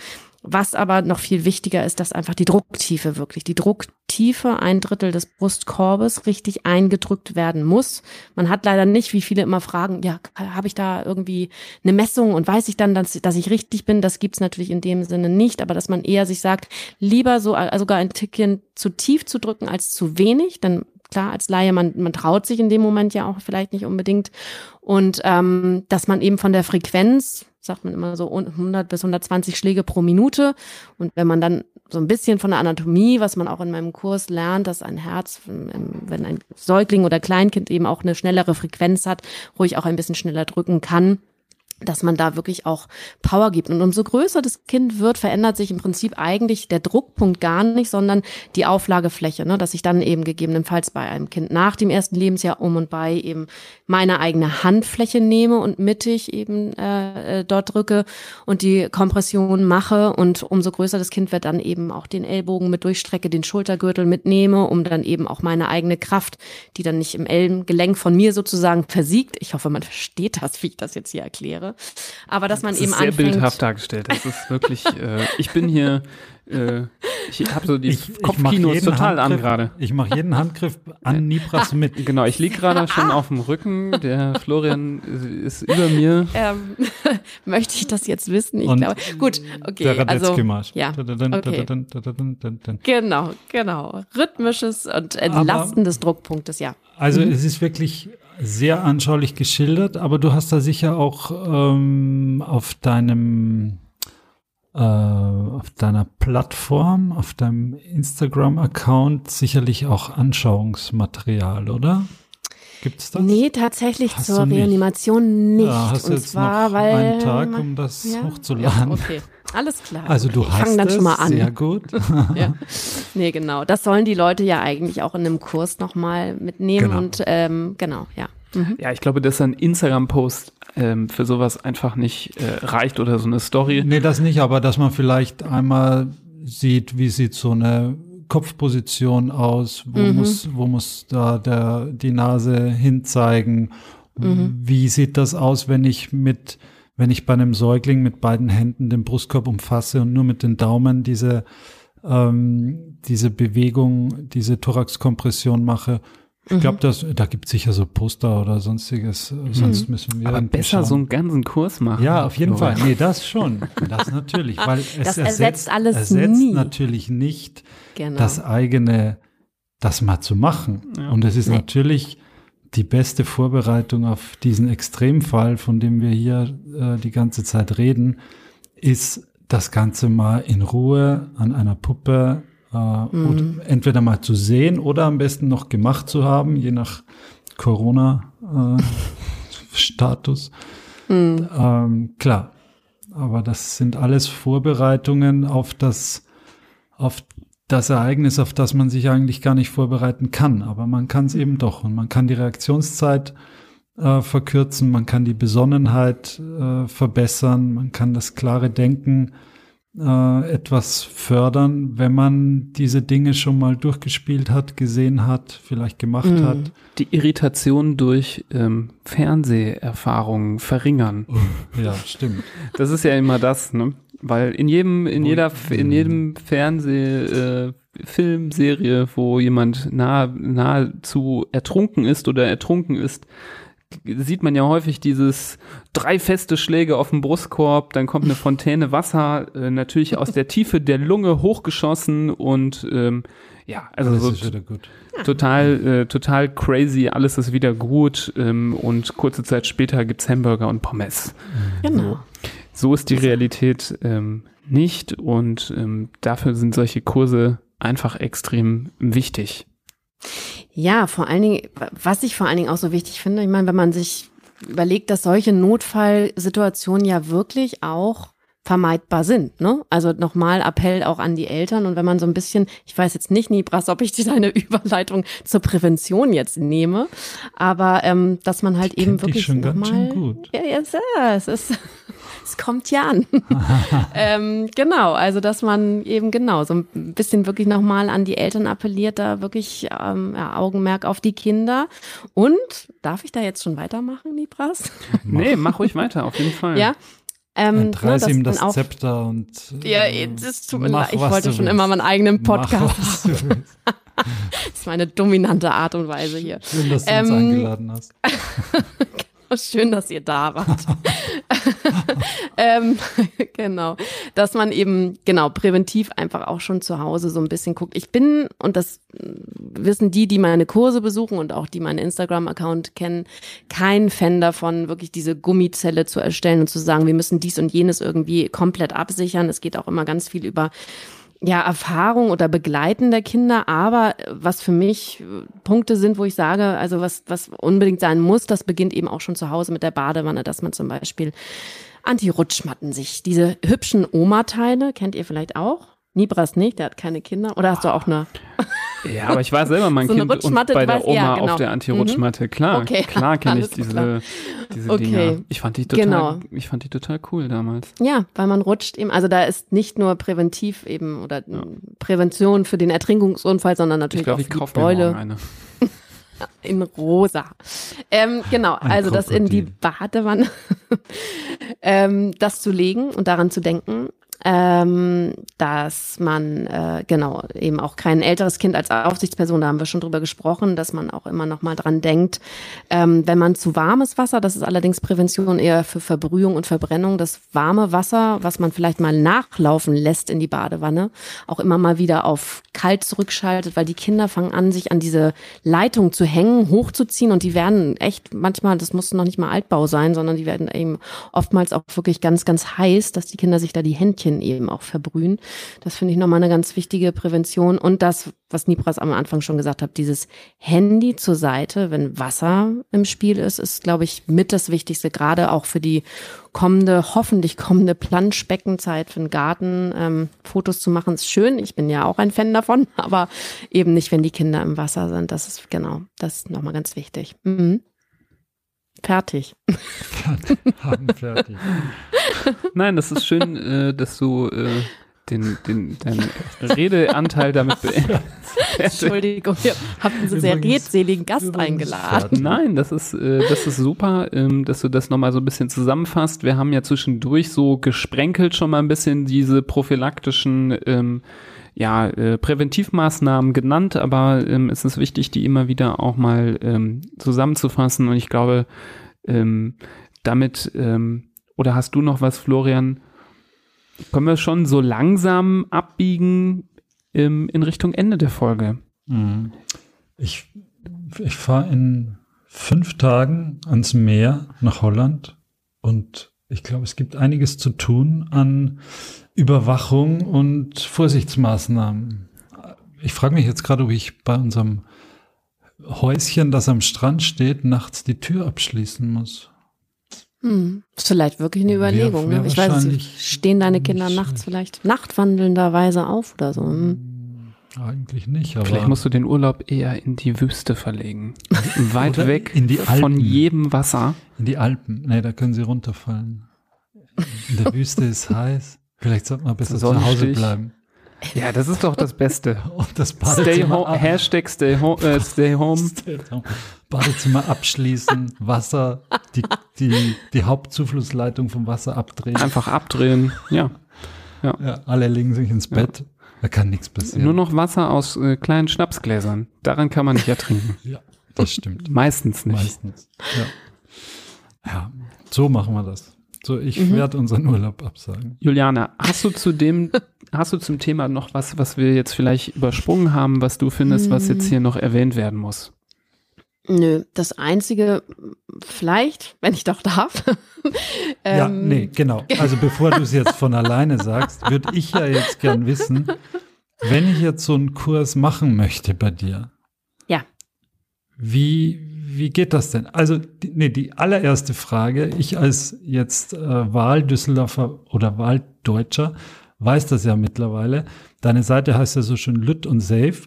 [SPEAKER 3] was aber noch viel wichtiger ist, dass einfach die Drucktiefe wirklich, die Drucktiefe, ein Drittel des Brustkorbes richtig eingedrückt werden muss. Man hat leider nicht, wie viele immer fragen, ja, habe ich da irgendwie eine Messung und weiß ich dann, dass, dass ich richtig bin? Das gibt's natürlich in dem Sinne nicht, aber dass man eher sich sagt, lieber so also sogar ein Tickchen zu tief zu drücken als zu wenig, dann klar, als Laie, man, man traut sich in dem Moment ja auch vielleicht nicht unbedingt. Und ähm, dass man eben von der Frequenz, sagt man immer so 100 bis 120 Schläge pro Minute. Und wenn man dann so ein bisschen von der Anatomie, was man auch in meinem Kurs lernt, dass ein Herz, wenn ein Säugling oder Kleinkind eben auch eine schnellere Frequenz hat, ruhig auch ein bisschen schneller drücken kann dass man da wirklich auch Power gibt. Und umso größer das Kind wird, verändert sich im Prinzip eigentlich der Druckpunkt gar nicht, sondern die Auflagefläche, ne? dass ich dann eben gegebenenfalls bei einem Kind nach dem ersten Lebensjahr um und bei eben meine eigene Handfläche nehme und mittig eben äh, äh, dort drücke und die Kompression mache. Und umso größer das Kind wird, dann eben auch den Ellbogen mit durchstrecke, den Schultergürtel mitnehme, um dann eben auch meine eigene Kraft, die dann nicht im Ellengelenk von mir sozusagen versiegt. Ich hoffe, man versteht das, wie ich das jetzt hier erkläre. Aber dass man
[SPEAKER 1] das
[SPEAKER 3] eben
[SPEAKER 1] ist sehr
[SPEAKER 3] anfängt.
[SPEAKER 1] bildhaft dargestellt. Das ist wirklich, äh, ich bin hier äh, ich habe so die
[SPEAKER 2] Ich,
[SPEAKER 1] Kopfkinos total an gerade.
[SPEAKER 2] Ich mache jeden Handgriff an Nibras mit.
[SPEAKER 1] Genau, ich lieg gerade schon auf dem Rücken. Der Florian ist über mir.
[SPEAKER 3] Ähm, möchte ich das jetzt wissen? Ich
[SPEAKER 2] Und
[SPEAKER 3] glaube. Gut, okay.
[SPEAKER 2] Der
[SPEAKER 3] Also,
[SPEAKER 2] Radetzky-Marsch.
[SPEAKER 3] ja,
[SPEAKER 2] Dadadun,
[SPEAKER 3] okay. genau, genau. Rhythmisches und Entlasten des Druckpunktes, ja.
[SPEAKER 2] Also es ist wirklich sehr anschaulich geschildert, aber du hast da sicher auch ähm, auf deinem äh, auf deiner Plattform, auf deinem Instagram-Account sicherlich auch Anschauungsmaterial, oder? Gibt's das?
[SPEAKER 3] Nee, tatsächlich
[SPEAKER 2] Hast
[SPEAKER 3] zur
[SPEAKER 2] nicht?
[SPEAKER 3] Reanimation nicht.
[SPEAKER 2] Ja, hast du
[SPEAKER 3] und
[SPEAKER 2] jetzt
[SPEAKER 3] zwar,
[SPEAKER 2] noch
[SPEAKER 3] weil.
[SPEAKER 2] einen Tag, um das
[SPEAKER 3] ja,
[SPEAKER 2] hochzuladen.
[SPEAKER 3] Ja, okay, alles klar.
[SPEAKER 2] Also du hast
[SPEAKER 3] dann
[SPEAKER 2] es,
[SPEAKER 3] schon mal an.
[SPEAKER 2] sehr gut.
[SPEAKER 3] ja. Nee, genau. Das sollen die Leute ja eigentlich auch in einem Kurs nochmal mitnehmen
[SPEAKER 2] Genau.
[SPEAKER 3] und ähm, genau, ja. Mhm.
[SPEAKER 1] Ja, ich glaube, dass ein Instagram-Post ähm, für sowas einfach nicht äh, reicht oder so eine Story.
[SPEAKER 2] Nee, das nicht, aber dass man vielleicht einmal sieht, wie sieht so eine Kopfposition aus, wo
[SPEAKER 3] Mhm.
[SPEAKER 2] muss, wo muss da der, die Nase hinzeigen,
[SPEAKER 3] Mhm.
[SPEAKER 2] wie sieht das aus, wenn ich mit, wenn ich bei einem Säugling mit beiden Händen den Brustkorb umfasse und nur mit den Daumen diese, ähm, diese Bewegung, diese Thoraxkompression mache. Ich
[SPEAKER 3] Mhm.
[SPEAKER 2] glaube, das, da gibt es sicher so Poster oder sonstiges, sonst müssen wir
[SPEAKER 1] Aber besser
[SPEAKER 2] schauen.
[SPEAKER 1] so einen ganzen Kurs machen.
[SPEAKER 2] Ja, auf jeden. Fall. Nee, das schon. Das natürlich. Weil es
[SPEAKER 3] Das ersetzt alles
[SPEAKER 2] ersetzt
[SPEAKER 3] nie.
[SPEAKER 2] natürlich nicht
[SPEAKER 3] Genau.
[SPEAKER 2] das eigene, das mal zu machen.
[SPEAKER 1] Ja.
[SPEAKER 2] Und es ist
[SPEAKER 3] Nee.
[SPEAKER 2] natürlich die beste Vorbereitung auf diesen Extremfall, von dem wir hier äh, die ganze Zeit reden, ist das Ganze mal in Ruhe an einer Puppe äh, und entweder mal zu sehen oder am besten noch gemacht zu haben, je nach Corona-Status.
[SPEAKER 3] Mhm.
[SPEAKER 2] Ähm, klar, aber das sind alles Vorbereitungen auf das, auf das Ereignis, auf das man sich eigentlich gar nicht vorbereiten kann. Aber man kann es eben doch und man kann die Reaktionszeit äh, verkürzen, man kann die Besonnenheit äh, verbessern, man kann das klare Denken äh, etwas fördern, wenn man diese Dinge schon mal durchgespielt hat, gesehen hat, vielleicht gemacht
[SPEAKER 3] Mhm.
[SPEAKER 2] hat.
[SPEAKER 1] Die Irritation durch ähm, Fernseherfahrungen verringern.
[SPEAKER 2] Ja, stimmt.
[SPEAKER 1] Das ist ja immer das, ne? Weil in jedem, in jeder, in jedem Fernseh, äh, Film, Serie, wo jemand nahe, nahezu ertrunken ist oder ertrunken ist, sieht man ja häufig dieses drei feste Schläge auf dem Brustkorb, dann kommt eine Fontäne Wasser, äh, natürlich aus der Tiefe der Lunge hochgeschossen und ähm, ja, also so total, äh, total crazy, alles ist wieder gut ähm, und kurze Zeit später gibt's Hamburger und Pommes.
[SPEAKER 3] Genau.
[SPEAKER 1] So ist die Realität ähm, nicht und ähm, dafür sind solche Kurse einfach extrem wichtig.
[SPEAKER 3] Ja, vor allen Dingen, was ich vor allen Dingen auch so wichtig finde, ich meine, wenn man sich überlegt, dass solche Notfallsituationen ja wirklich auch vermeidbar sind. Ne? Also nochmal Appell auch an die Eltern und wenn man so ein bisschen, ich weiß jetzt nicht, Nibras, ob ich dir deine Überleitung zur Prävention jetzt nehme, aber ähm, dass man halt
[SPEAKER 2] Ich
[SPEAKER 3] eben wirklich
[SPEAKER 2] schon ganz
[SPEAKER 3] nochmal,
[SPEAKER 2] schön gut.
[SPEAKER 3] ja, ja, es, ja, es ist, es kommt ja an. ähm, genau, also dass man eben genau so ein bisschen wirklich nochmal an die Eltern appelliert, da wirklich ähm, ja, Augenmerk auf die Kinder. Und darf ich da jetzt schon weitermachen, Nibras?
[SPEAKER 1] Nee, mach ruhig weiter, auf jeden Fall.
[SPEAKER 3] Ja. Ähm,
[SPEAKER 2] Entreiß
[SPEAKER 3] ne,
[SPEAKER 2] ihm das
[SPEAKER 3] auch-
[SPEAKER 2] Zepter und äh,
[SPEAKER 3] Ja, das tut mir leid. Ich wollte schon
[SPEAKER 2] willst.
[SPEAKER 3] immer meinen eigenen Podcast.
[SPEAKER 2] willst.
[SPEAKER 3] Das ist meine dominante Art und Weise hier.
[SPEAKER 2] Schön, dass du uns
[SPEAKER 3] Ähm,
[SPEAKER 2] eingeladen hast.
[SPEAKER 3] Schön, dass ihr da wart. ähm, genau, dass man eben genau präventiv einfach auch schon zu Hause so ein bisschen guckt. Ich bin und das wissen die, die meine Kurse besuchen und auch die meinen Instagram-Account kennen, kein Fan davon, wirklich diese Gummizelle zu erstellen und zu sagen, wir müssen dies und jenes irgendwie komplett absichern. Es geht auch immer ganz viel über ja, Erfahrung oder Begleiten der Kinder, aber was für mich äh, Punkte sind, wo ich sage, also was, was unbedingt sein muss, das beginnt eben auch schon zu Hause mit der Badewanne, dass man zum Beispiel Anti-Rutschmatten sich, diese hübschen Oma-Teile, kennt ihr vielleicht auch? Nibras nicht, der hat keine Kinder. Oder hast du auch eine?
[SPEAKER 1] Ja, aber ich war selber mein
[SPEAKER 3] So
[SPEAKER 1] Kind und bei der
[SPEAKER 3] weißt- ja,
[SPEAKER 1] Oma
[SPEAKER 3] genau.
[SPEAKER 1] auf der Anti-Rutschmatte. Klar,
[SPEAKER 3] Okay,
[SPEAKER 1] klar kenne ich diese,
[SPEAKER 3] klar.
[SPEAKER 1] diese
[SPEAKER 3] Okay.
[SPEAKER 1] Dinger. Ich fand die total,
[SPEAKER 3] Genau.
[SPEAKER 1] ich fand die total cool damals.
[SPEAKER 3] Ja, weil man rutscht eben, also da ist nicht nur präventiv eben oder Prävention für den Ertrinkungsunfall, sondern
[SPEAKER 1] Ich
[SPEAKER 3] natürlich
[SPEAKER 1] glaube,
[SPEAKER 3] auch
[SPEAKER 1] ich
[SPEAKER 3] für die Beule. in rosa. Ähm, genau,
[SPEAKER 2] Ein
[SPEAKER 3] also das in die
[SPEAKER 2] Krokodil.
[SPEAKER 3] Badewanne, ähm, das zu legen und daran zu denken, ähm, dass man äh, genau eben auch kein älteres Kind als Aufsichtsperson, da haben wir schon drüber gesprochen, dass man auch immer noch mal dran denkt, ähm, wenn man zu warmes Wasser, das ist allerdings Prävention eher für Verbrühung und Verbrennung, das warme Wasser, was man vielleicht mal nachlaufen lässt in die Badewanne, auch immer mal wieder auf kalt zurückschaltet, weil die Kinder fangen an, sich an diese Leitung zu hängen, hochzuziehen und die werden echt manchmal, das muss noch nicht mal Altbau sein, sondern die werden eben oftmals auch wirklich ganz, ganz heiß, dass die Kinder sich da die Händchen eben auch verbrühen. Das finde ich nochmal eine ganz wichtige Prävention. Und das, was Nibras am Anfang schon gesagt hat, dieses Handy zur Seite, wenn Wasser im Spiel ist, ist, glaube ich, mit das Wichtigste, gerade auch für die kommende, hoffentlich kommende Planschbeckenzeit für den Garten. Ähm, Fotos zu machen ist schön. Ich bin ja auch ein Fan davon, aber eben nicht, wenn die Kinder im Wasser sind. Das ist genau, das ist nochmal ganz wichtig. Mhm. Fertig.
[SPEAKER 2] Haben fertig.
[SPEAKER 1] Nein, das ist schön, äh, dass du äh, den, den, deinen Redeanteil damit beendest.
[SPEAKER 3] Entschuldigung, ihr habt einen sehr
[SPEAKER 2] Übrigens-
[SPEAKER 3] redseligen Gast eingeladen.
[SPEAKER 2] fertig.
[SPEAKER 1] Nein, das ist, äh, das ist super, ähm, dass du das nochmal so ein bisschen zusammenfasst. Wir haben ja zwischendurch so gesprenkelt schon mal ein bisschen diese prophylaktischen ähm, ja, äh, Präventivmaßnahmen genannt, aber ähm, es ist wichtig, die immer wieder auch mal ähm, zusammenzufassen. Und ich glaube, ähm, damit, ähm, oder hast du noch was, Florian? Können wir schon so langsam abbiegen ähm, in Richtung Ende der Folge?
[SPEAKER 2] Mhm. Ich, ich fahre in fünf Tagen ans Meer nach Holland und ich glaube, es gibt einiges zu tun an Überwachung und Vorsichtsmaßnahmen. Ich frage mich jetzt gerade, ob ich bei unserem Häuschen, das am Strand steht, nachts die Tür abschließen muss.
[SPEAKER 3] Hm. Ist vielleicht wirklich eine
[SPEAKER 2] Wär-
[SPEAKER 3] Überlegung.
[SPEAKER 2] wär
[SPEAKER 3] ne? Ich weiß nicht, stehen deine Kinder nachts
[SPEAKER 2] schlecht.
[SPEAKER 3] vielleicht nachtwandelnderweise auf oder so? Hm.
[SPEAKER 2] Eigentlich nicht, aber
[SPEAKER 1] Vielleicht musst du den Urlaub eher in die Wüste verlegen. Weit weg von jedem Wasser.
[SPEAKER 2] in die Alpen. Nee, da können sie runterfallen. In der Wüste ist heiß. Vielleicht sollte man besser zu Hause bleiben.
[SPEAKER 1] Ja, das ist doch das Beste.
[SPEAKER 2] Und das
[SPEAKER 1] Stay
[SPEAKER 2] Badezimmer,
[SPEAKER 1] home,
[SPEAKER 2] ab-
[SPEAKER 1] Hashtag stay home, äh, stay home.
[SPEAKER 2] Stay. Badezimmer abschließen, Wasser, die, die, die Hauptzuflussleitung vom Wasser abdrehen.
[SPEAKER 1] Einfach abdrehen. Ja.
[SPEAKER 2] Ja, alle legen sich ins Bett. Da kann nichts passieren.
[SPEAKER 1] Nur noch Wasser aus äh, kleinen Schnapsgläsern. Daran kann man nicht ertrinken.
[SPEAKER 2] Ja, das stimmt.
[SPEAKER 1] Meistens nicht.
[SPEAKER 2] Meistens. Ja. ja, so machen wir das. So, ich
[SPEAKER 3] Mhm.
[SPEAKER 2] werde unseren Urlaub absagen.
[SPEAKER 1] Juliana, hast du zu dem, hast du zum Thema noch was, was wir jetzt vielleicht übersprungen haben, was du findest, was jetzt hier noch erwähnt werden muss?
[SPEAKER 3] Nö, das Einzige, vielleicht, wenn ich doch darf.
[SPEAKER 2] ja,
[SPEAKER 3] ähm,
[SPEAKER 2] nee, genau. Also bevor du es jetzt von alleine sagst, würde ich ja jetzt gern wissen, wenn ich jetzt so einen Kurs machen möchte bei dir.
[SPEAKER 3] Ja.
[SPEAKER 2] Wie, wie geht das denn? Also, die, nee, die allererste Frage, ich als jetzt äh, Wahldüsseldorfer oder Wahldeutscher weiß das ja mittlerweile. Deine Seite heißt ja so schön Lütt und Safe.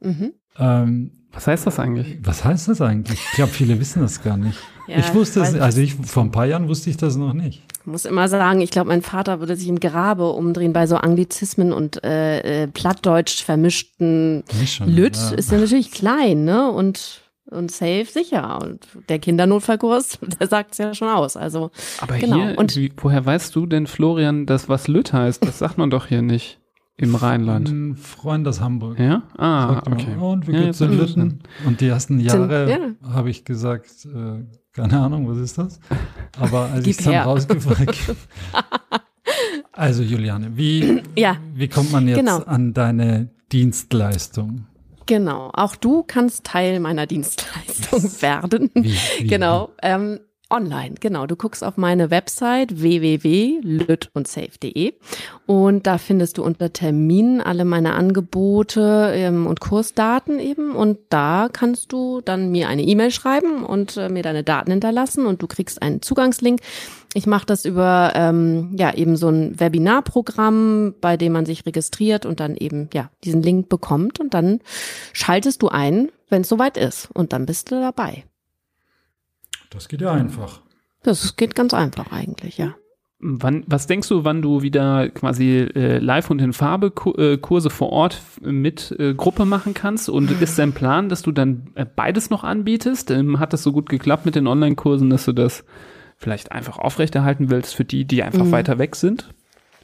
[SPEAKER 3] Mhm.
[SPEAKER 2] Ähm,
[SPEAKER 1] Was heißt das eigentlich?
[SPEAKER 2] was heißt das eigentlich? Ich glaube, viele wissen das gar nicht.
[SPEAKER 3] Ja,
[SPEAKER 2] ich wusste es, also ich, vor ein paar Jahren wusste ich das noch nicht.
[SPEAKER 3] Ich muss immer sagen, ich glaube, mein Vater würde sich im Grabe umdrehen bei so Anglizismen und äh, äh, Plattdeutsch vermischten
[SPEAKER 2] schon,
[SPEAKER 3] Lütt
[SPEAKER 2] ja.
[SPEAKER 3] ist ja natürlich klein, ne? Und und safe sicher. Und der Kindernotfallkurs, der sagt es ja schon aus. Also,
[SPEAKER 1] Aber
[SPEAKER 3] genau.
[SPEAKER 1] hier,
[SPEAKER 3] Und-
[SPEAKER 1] wie, woher weißt du denn, Florian, dass was Lütt heißt? Das sagt man doch hier nicht im Rheinland.
[SPEAKER 2] Ein Freund aus Hamburg.
[SPEAKER 1] Ja? Ah,
[SPEAKER 2] Sagt immer,
[SPEAKER 1] okay.
[SPEAKER 2] Und wie
[SPEAKER 1] Ja,
[SPEAKER 2] geht's in Lütten? Und die ersten Jahre
[SPEAKER 3] ja.
[SPEAKER 2] habe ich gesagt, äh, keine Ahnung, was ist das? Aber als ich es dann rausgefragt Also Juliane, wie,
[SPEAKER 3] Ja.
[SPEAKER 2] wie kommt man jetzt
[SPEAKER 3] Genau.
[SPEAKER 2] an deine Dienstleistung?
[SPEAKER 3] Genau, auch du kannst Teil meiner Dienstleistung werden.
[SPEAKER 2] Wie, wie,
[SPEAKER 3] Genau, ähm, online, genau. Du guckst auf meine Website www.lütundsafe.de und da findest du unter Terminen alle meine Angebote ähm, und Kursdaten eben und da kannst du dann mir eine E-Mail schreiben und äh, mir deine Daten hinterlassen und du kriegst einen Zugangslink. Ich mache das über ähm, ja eben so ein Webinarprogramm, bei dem man sich registriert und dann eben ja diesen Link bekommt und dann schaltest du ein, wenn es soweit ist und dann bist du dabei.
[SPEAKER 2] Das geht ja einfach.
[SPEAKER 3] Das geht ganz einfach eigentlich, ja.
[SPEAKER 1] Wann, was denkst du, wann du wieder quasi äh, live und in Farbe äh, Kurse vor Ort mit äh, Gruppe machen kannst? Und ist dein Plan, dass du dann äh, beides noch anbietest? Ähm, hat das so gut geklappt mit den Online-Kursen, dass du das vielleicht einfach aufrechterhalten willst für die, die einfach weiter weg sind?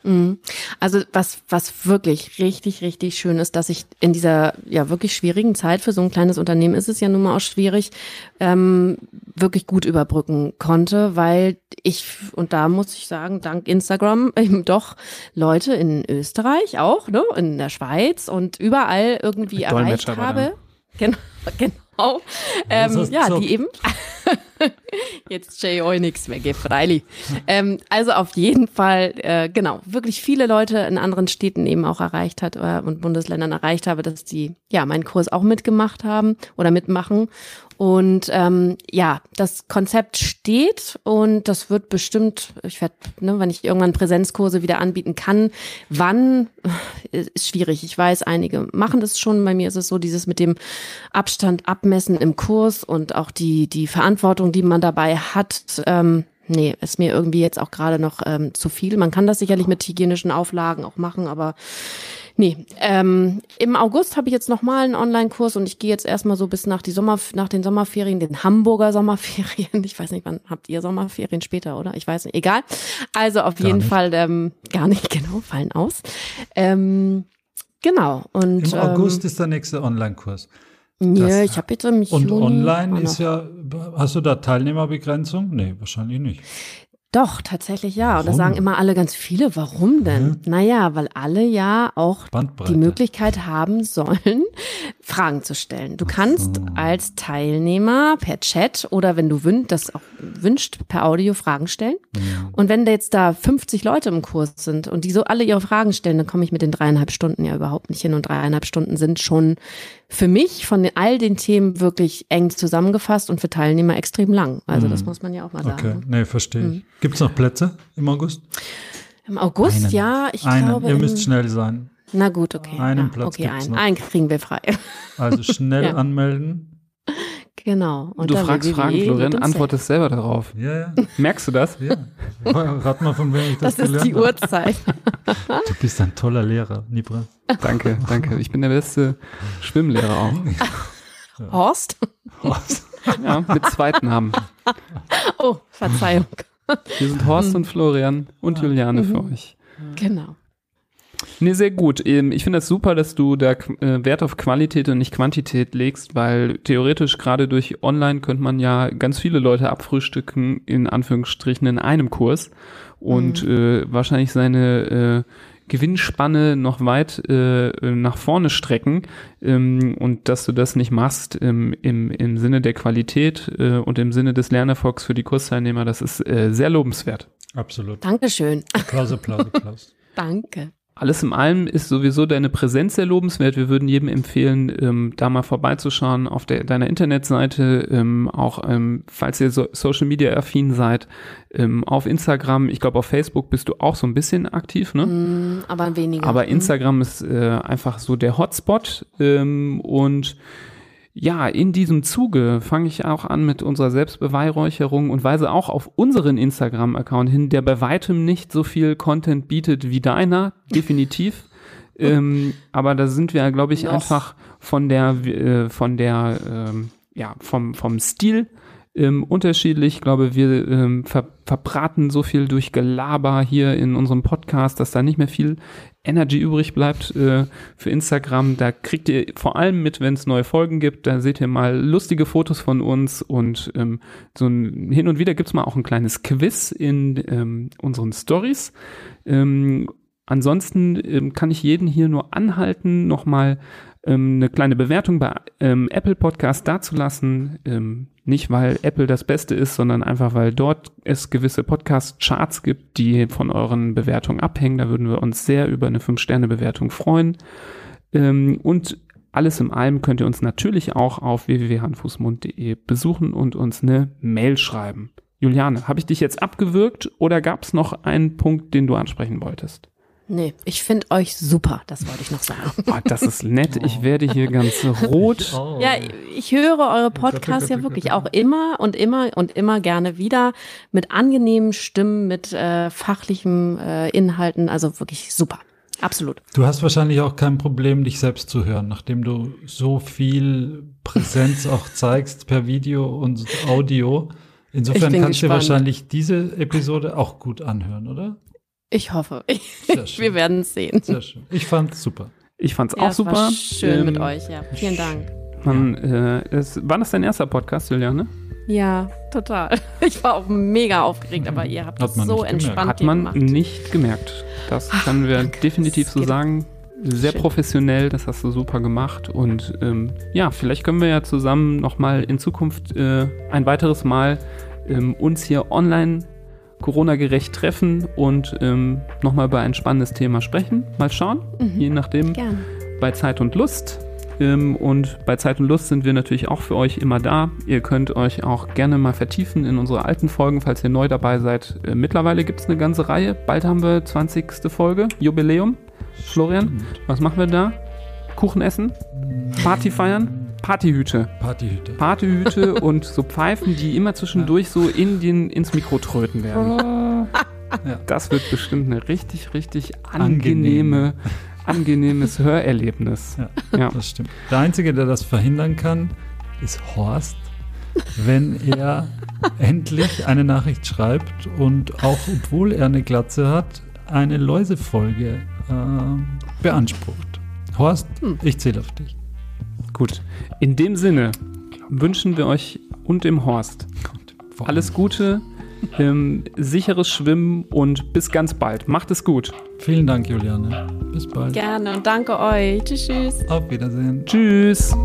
[SPEAKER 3] Mhm. Also was, was wirklich richtig, richtig schön ist, dass ich in dieser ja wirklich schwierigen Zeit für so ein kleines Unternehmen ist es ja nun mal auch schwierig, ähm, wirklich gut überbrücken konnte, weil ich, und da muss ich sagen, dank Instagram eben doch Leute in Österreich auch, ne, in der Schweiz und überall irgendwie
[SPEAKER 1] Mit
[SPEAKER 3] erreicht habe. Genau, genau. Ähm,
[SPEAKER 2] hast du
[SPEAKER 3] ja,
[SPEAKER 2] gesagt?
[SPEAKER 3] die eben. Jetzt Jay euch nichts mehr, geh freilich. ähm, also auf jeden Fall, äh, genau, wirklich viele Leute in anderen Städten eben auch erreicht hat äh, und Bundesländern erreicht habe, dass die ja meinen Kurs auch mitgemacht haben oder mitmachen. Und ähm, ja, das Konzept steht und das wird bestimmt, ich werde, ne, wenn ich irgendwann Präsenzkurse wieder anbieten kann, wann äh, ist schwierig. Ich weiß, einige machen das schon. Bei mir ist es so, dieses mit dem Abstand abmessen im Kurs und auch die, die Verantwortung, die man dabei hat. Ähm, nee, ist mir irgendwie jetzt auch gerade noch ähm, zu viel. Man kann das sicherlich mit hygienischen Auflagen auch machen, aber Nee, ähm, im August habe ich jetzt nochmal einen Online-Kurs und ich gehe jetzt erstmal so bis nach, die Sommer, nach den Sommerferien, den Hamburger Sommerferien. Ich weiß nicht, wann habt ihr Sommerferien später, oder? Ich weiß nicht, egal. Also auf
[SPEAKER 2] Gar
[SPEAKER 3] jeden
[SPEAKER 2] nicht.
[SPEAKER 3] Fall, ähm, gar nicht, genau, fallen aus. Ähm, genau. Und
[SPEAKER 2] Im August
[SPEAKER 3] ähm,
[SPEAKER 2] ist der nächste Online-Kurs.
[SPEAKER 3] ja, ich habe jetzt im
[SPEAKER 2] Und
[SPEAKER 3] Juni
[SPEAKER 2] online
[SPEAKER 3] auch
[SPEAKER 2] ist ja, hast du da Teilnehmerbegrenzung? Nee, wahrscheinlich nicht.
[SPEAKER 3] Doch, tatsächlich ja. Und da
[SPEAKER 2] Warum?
[SPEAKER 3] sagen immer alle ganz viele, warum denn? Naja, weil alle ja auch
[SPEAKER 2] Bandbreite.
[SPEAKER 3] die Möglichkeit haben sollen, Fragen zu stellen. Du kannst als Teilnehmer per Chat oder wenn du wün das auch wünscht, per Audio Fragen stellen. Und wenn da jetzt da 50 Leute im Kurs sind und die so alle ihre Fragen stellen, dann komme ich mit den dreieinhalb Stunden ja überhaupt nicht hin. Und dreieinhalb Stunden sind schon für mich von den, all den Themen wirklich eng zusammengefasst und für Teilnehmer extrem lang. Also das muss man ja auch mal sagen.
[SPEAKER 2] Okay,
[SPEAKER 3] ne?
[SPEAKER 2] nee, verstehe
[SPEAKER 3] Mhm.
[SPEAKER 2] ich. Gibt es noch Plätze im August?
[SPEAKER 3] Im August,
[SPEAKER 2] Einen.
[SPEAKER 3] ja, ich
[SPEAKER 2] einen.
[SPEAKER 3] glaube.
[SPEAKER 2] Ihr müsst schnell sein.
[SPEAKER 3] Na gut, okay.
[SPEAKER 2] Einen
[SPEAKER 3] ja,
[SPEAKER 2] Platz
[SPEAKER 3] okay,
[SPEAKER 2] gibt's
[SPEAKER 3] einen.
[SPEAKER 2] noch.
[SPEAKER 3] einen kriegen wir frei.
[SPEAKER 2] Also schnell
[SPEAKER 3] Ja.
[SPEAKER 2] anmelden.
[SPEAKER 3] genau.
[SPEAKER 1] du fragst Fragen, Florian, antwortest selber darauf.
[SPEAKER 2] Ja, ja,
[SPEAKER 1] Merkst du das?
[SPEAKER 2] ja. Rat mal, von wem ich das,
[SPEAKER 3] Das ist die
[SPEAKER 2] gelernt
[SPEAKER 3] Uhrzeit.
[SPEAKER 2] Du bist ein toller Lehrer, Nibra.
[SPEAKER 1] Danke, danke. Ich bin der beste Schwimmlehrer auch.
[SPEAKER 3] Horst?
[SPEAKER 1] Ja, mit zweiten Namen.
[SPEAKER 3] Oh, Verzeihung.
[SPEAKER 1] Wir sind Horst und Florian und Juliane für euch.
[SPEAKER 3] Genau.
[SPEAKER 1] Nee, sehr gut. Ähm, Ich finde das super, dass du da äh, Wert auf Qualität und nicht Quantität legst, weil theoretisch gerade durch Online könnte man ja ganz viele Leute abfrühstücken, in Anführungsstrichen, in einem Kurs und äh, wahrscheinlich seine äh, Gewinnspanne noch weit äh, nach vorne strecken ähm, und dass du das nicht machst ähm, im, im Sinne der Qualität äh, und im Sinne des Lernerfolgs für die Kursteilnehmer, das ist äh, sehr lobenswert.
[SPEAKER 2] Absolut.
[SPEAKER 3] Dankeschön.
[SPEAKER 2] Applaus, Applaus, Applaus.
[SPEAKER 3] Danke.
[SPEAKER 1] Alles in allem ist sowieso deine Präsenz sehr lobenswert. Wir würden jedem empfehlen, ähm, da mal vorbeizuschauen auf der, deiner Internetseite, ähm, auch ähm, falls ihr so Social Media affin seid, ähm, auf Instagram. Ich glaube, auf Facebook bist du auch so ein bisschen aktiv, ne?
[SPEAKER 3] Mm, aber weniger.
[SPEAKER 1] Aber
[SPEAKER 3] Mm.
[SPEAKER 1] Instagram ist äh, einfach so der Hotspot ähm, und ja, in diesem Zuge fange ich auch an mit unserer Selbstbeweihräucherung und weise auch auf unseren Instagram-Account hin, der bei weitem nicht so viel Content bietet wie deiner, definitiv. ähm, aber da sind wir, glaube ich,
[SPEAKER 3] Noch.
[SPEAKER 1] einfach von der, äh, von der ähm, ja, vom, vom Stil ähm, unterschiedlich. Ich glaube, wir ähm, ver verbraten so viel durch Gelaber hier in unserem Podcast, dass da nicht mehr viel Energy übrig bleibt äh, für Instagram. Da kriegt ihr vor allem mit, wenn es neue Folgen gibt. Da seht ihr mal lustige Fotos von uns und ähm, so ein, hin und wieder gibt's mal auch ein kleines Quiz in ähm, unseren Stories. Ähm, ansonsten ähm, kann ich jeden hier nur anhalten, nochmal ähm, eine kleine Bewertung bei ähm, Apple Podcast dazulassen. Ähm, nicht, weil Apple das Beste ist, sondern einfach, weil dort es gewisse Podcast-Charts gibt, die von euren Bewertungen abhängen. Da würden wir uns sehr über eine 5-Sterne-Bewertung freuen. Ähm, und alles in allem könnt ihr uns natürlich auch auf www.handfußmund.de besuchen und uns eine Mail schreiben. Juliane, habe ich dich jetzt abgewürgt oder gab es noch einen Punkt, den du ansprechen wolltest?
[SPEAKER 3] Nee, ich finde euch super, das wollte ich noch sagen.
[SPEAKER 1] Oh, das ist nett, ich werde hier ganz rot.
[SPEAKER 3] Ja, ich höre eure Podcasts ja wirklich auch immer und immer und immer gerne wieder mit angenehmen Stimmen, mit äh, fachlichen äh, Inhalten, also wirklich super. Absolut.
[SPEAKER 2] Du hast wahrscheinlich auch kein Problem, dich selbst zu hören, nachdem du so viel Präsenz auch zeigst per Video und Audio. Insofern kannst du wahrscheinlich diese Episode auch gut anhören, oder?
[SPEAKER 3] Ich hoffe. Wir werden es sehen.
[SPEAKER 2] Sehr schön. Ich fand's super.
[SPEAKER 1] Ich fand's ja, auch super. War
[SPEAKER 3] schön ähm, mit euch, ja. Vielen Dank.
[SPEAKER 1] Man, äh, es, war das dein erster Podcast, Juliane?
[SPEAKER 3] Ja, total. Ich war auch mega aufgeregt, aber ihr habt das so entspannt
[SPEAKER 1] Hat man
[SPEAKER 3] gemacht.
[SPEAKER 1] nicht gemerkt. Das Ach, können wir danke. definitiv so sagen. Sehr Schön. professionell, das hast du super gemacht. Und ähm, ja, vielleicht können wir ja zusammen nochmal in Zukunft äh, ein weiteres Mal ähm, uns hier online Corona-gerecht treffen und ähm, nochmal über ein spannendes Thema sprechen. Mal schauen, mhm. je nachdem. Gerne. Bei Zeit und Lust. Ähm, und bei Zeit und Lust sind wir natürlich auch für euch immer da. Ihr könnt euch auch gerne mal vertiefen in unsere alten Folgen, falls ihr neu dabei seid. Äh, mittlerweile gibt es eine ganze Reihe. Bald haben wir 20. Folge, Jubiläum. Florian, was machen wir da? Kuchen essen? Party feiern? Partyhüte.
[SPEAKER 2] Partyhüte.
[SPEAKER 1] Partyhüte und so Pfeifen, die immer zwischendurch so in den, ins Mikro tröten werden. Ja. Das wird bestimmt eine richtig, richtig angenehme, angenehmes Hörerlebnis.
[SPEAKER 2] Ja, ja, das stimmt. Der Einzige, der das verhindern kann, ist Horst, wenn er endlich eine Nachricht schreibt und auch obwohl er eine Glatze hat, eine Läusefolge äh, beansprucht. Horst, hm. ich zähle auf dich.
[SPEAKER 1] Gut. In dem Sinne wünschen wir euch und dem Horst alles Gute, ähm, sicheres Schwimmen und bis ganz bald. Macht es gut.
[SPEAKER 2] Vielen Dank, Juliane. Bis bald.
[SPEAKER 3] Gerne und danke euch. Tschüss, tschüss.
[SPEAKER 2] Auf Wiedersehen.
[SPEAKER 1] Tschüss.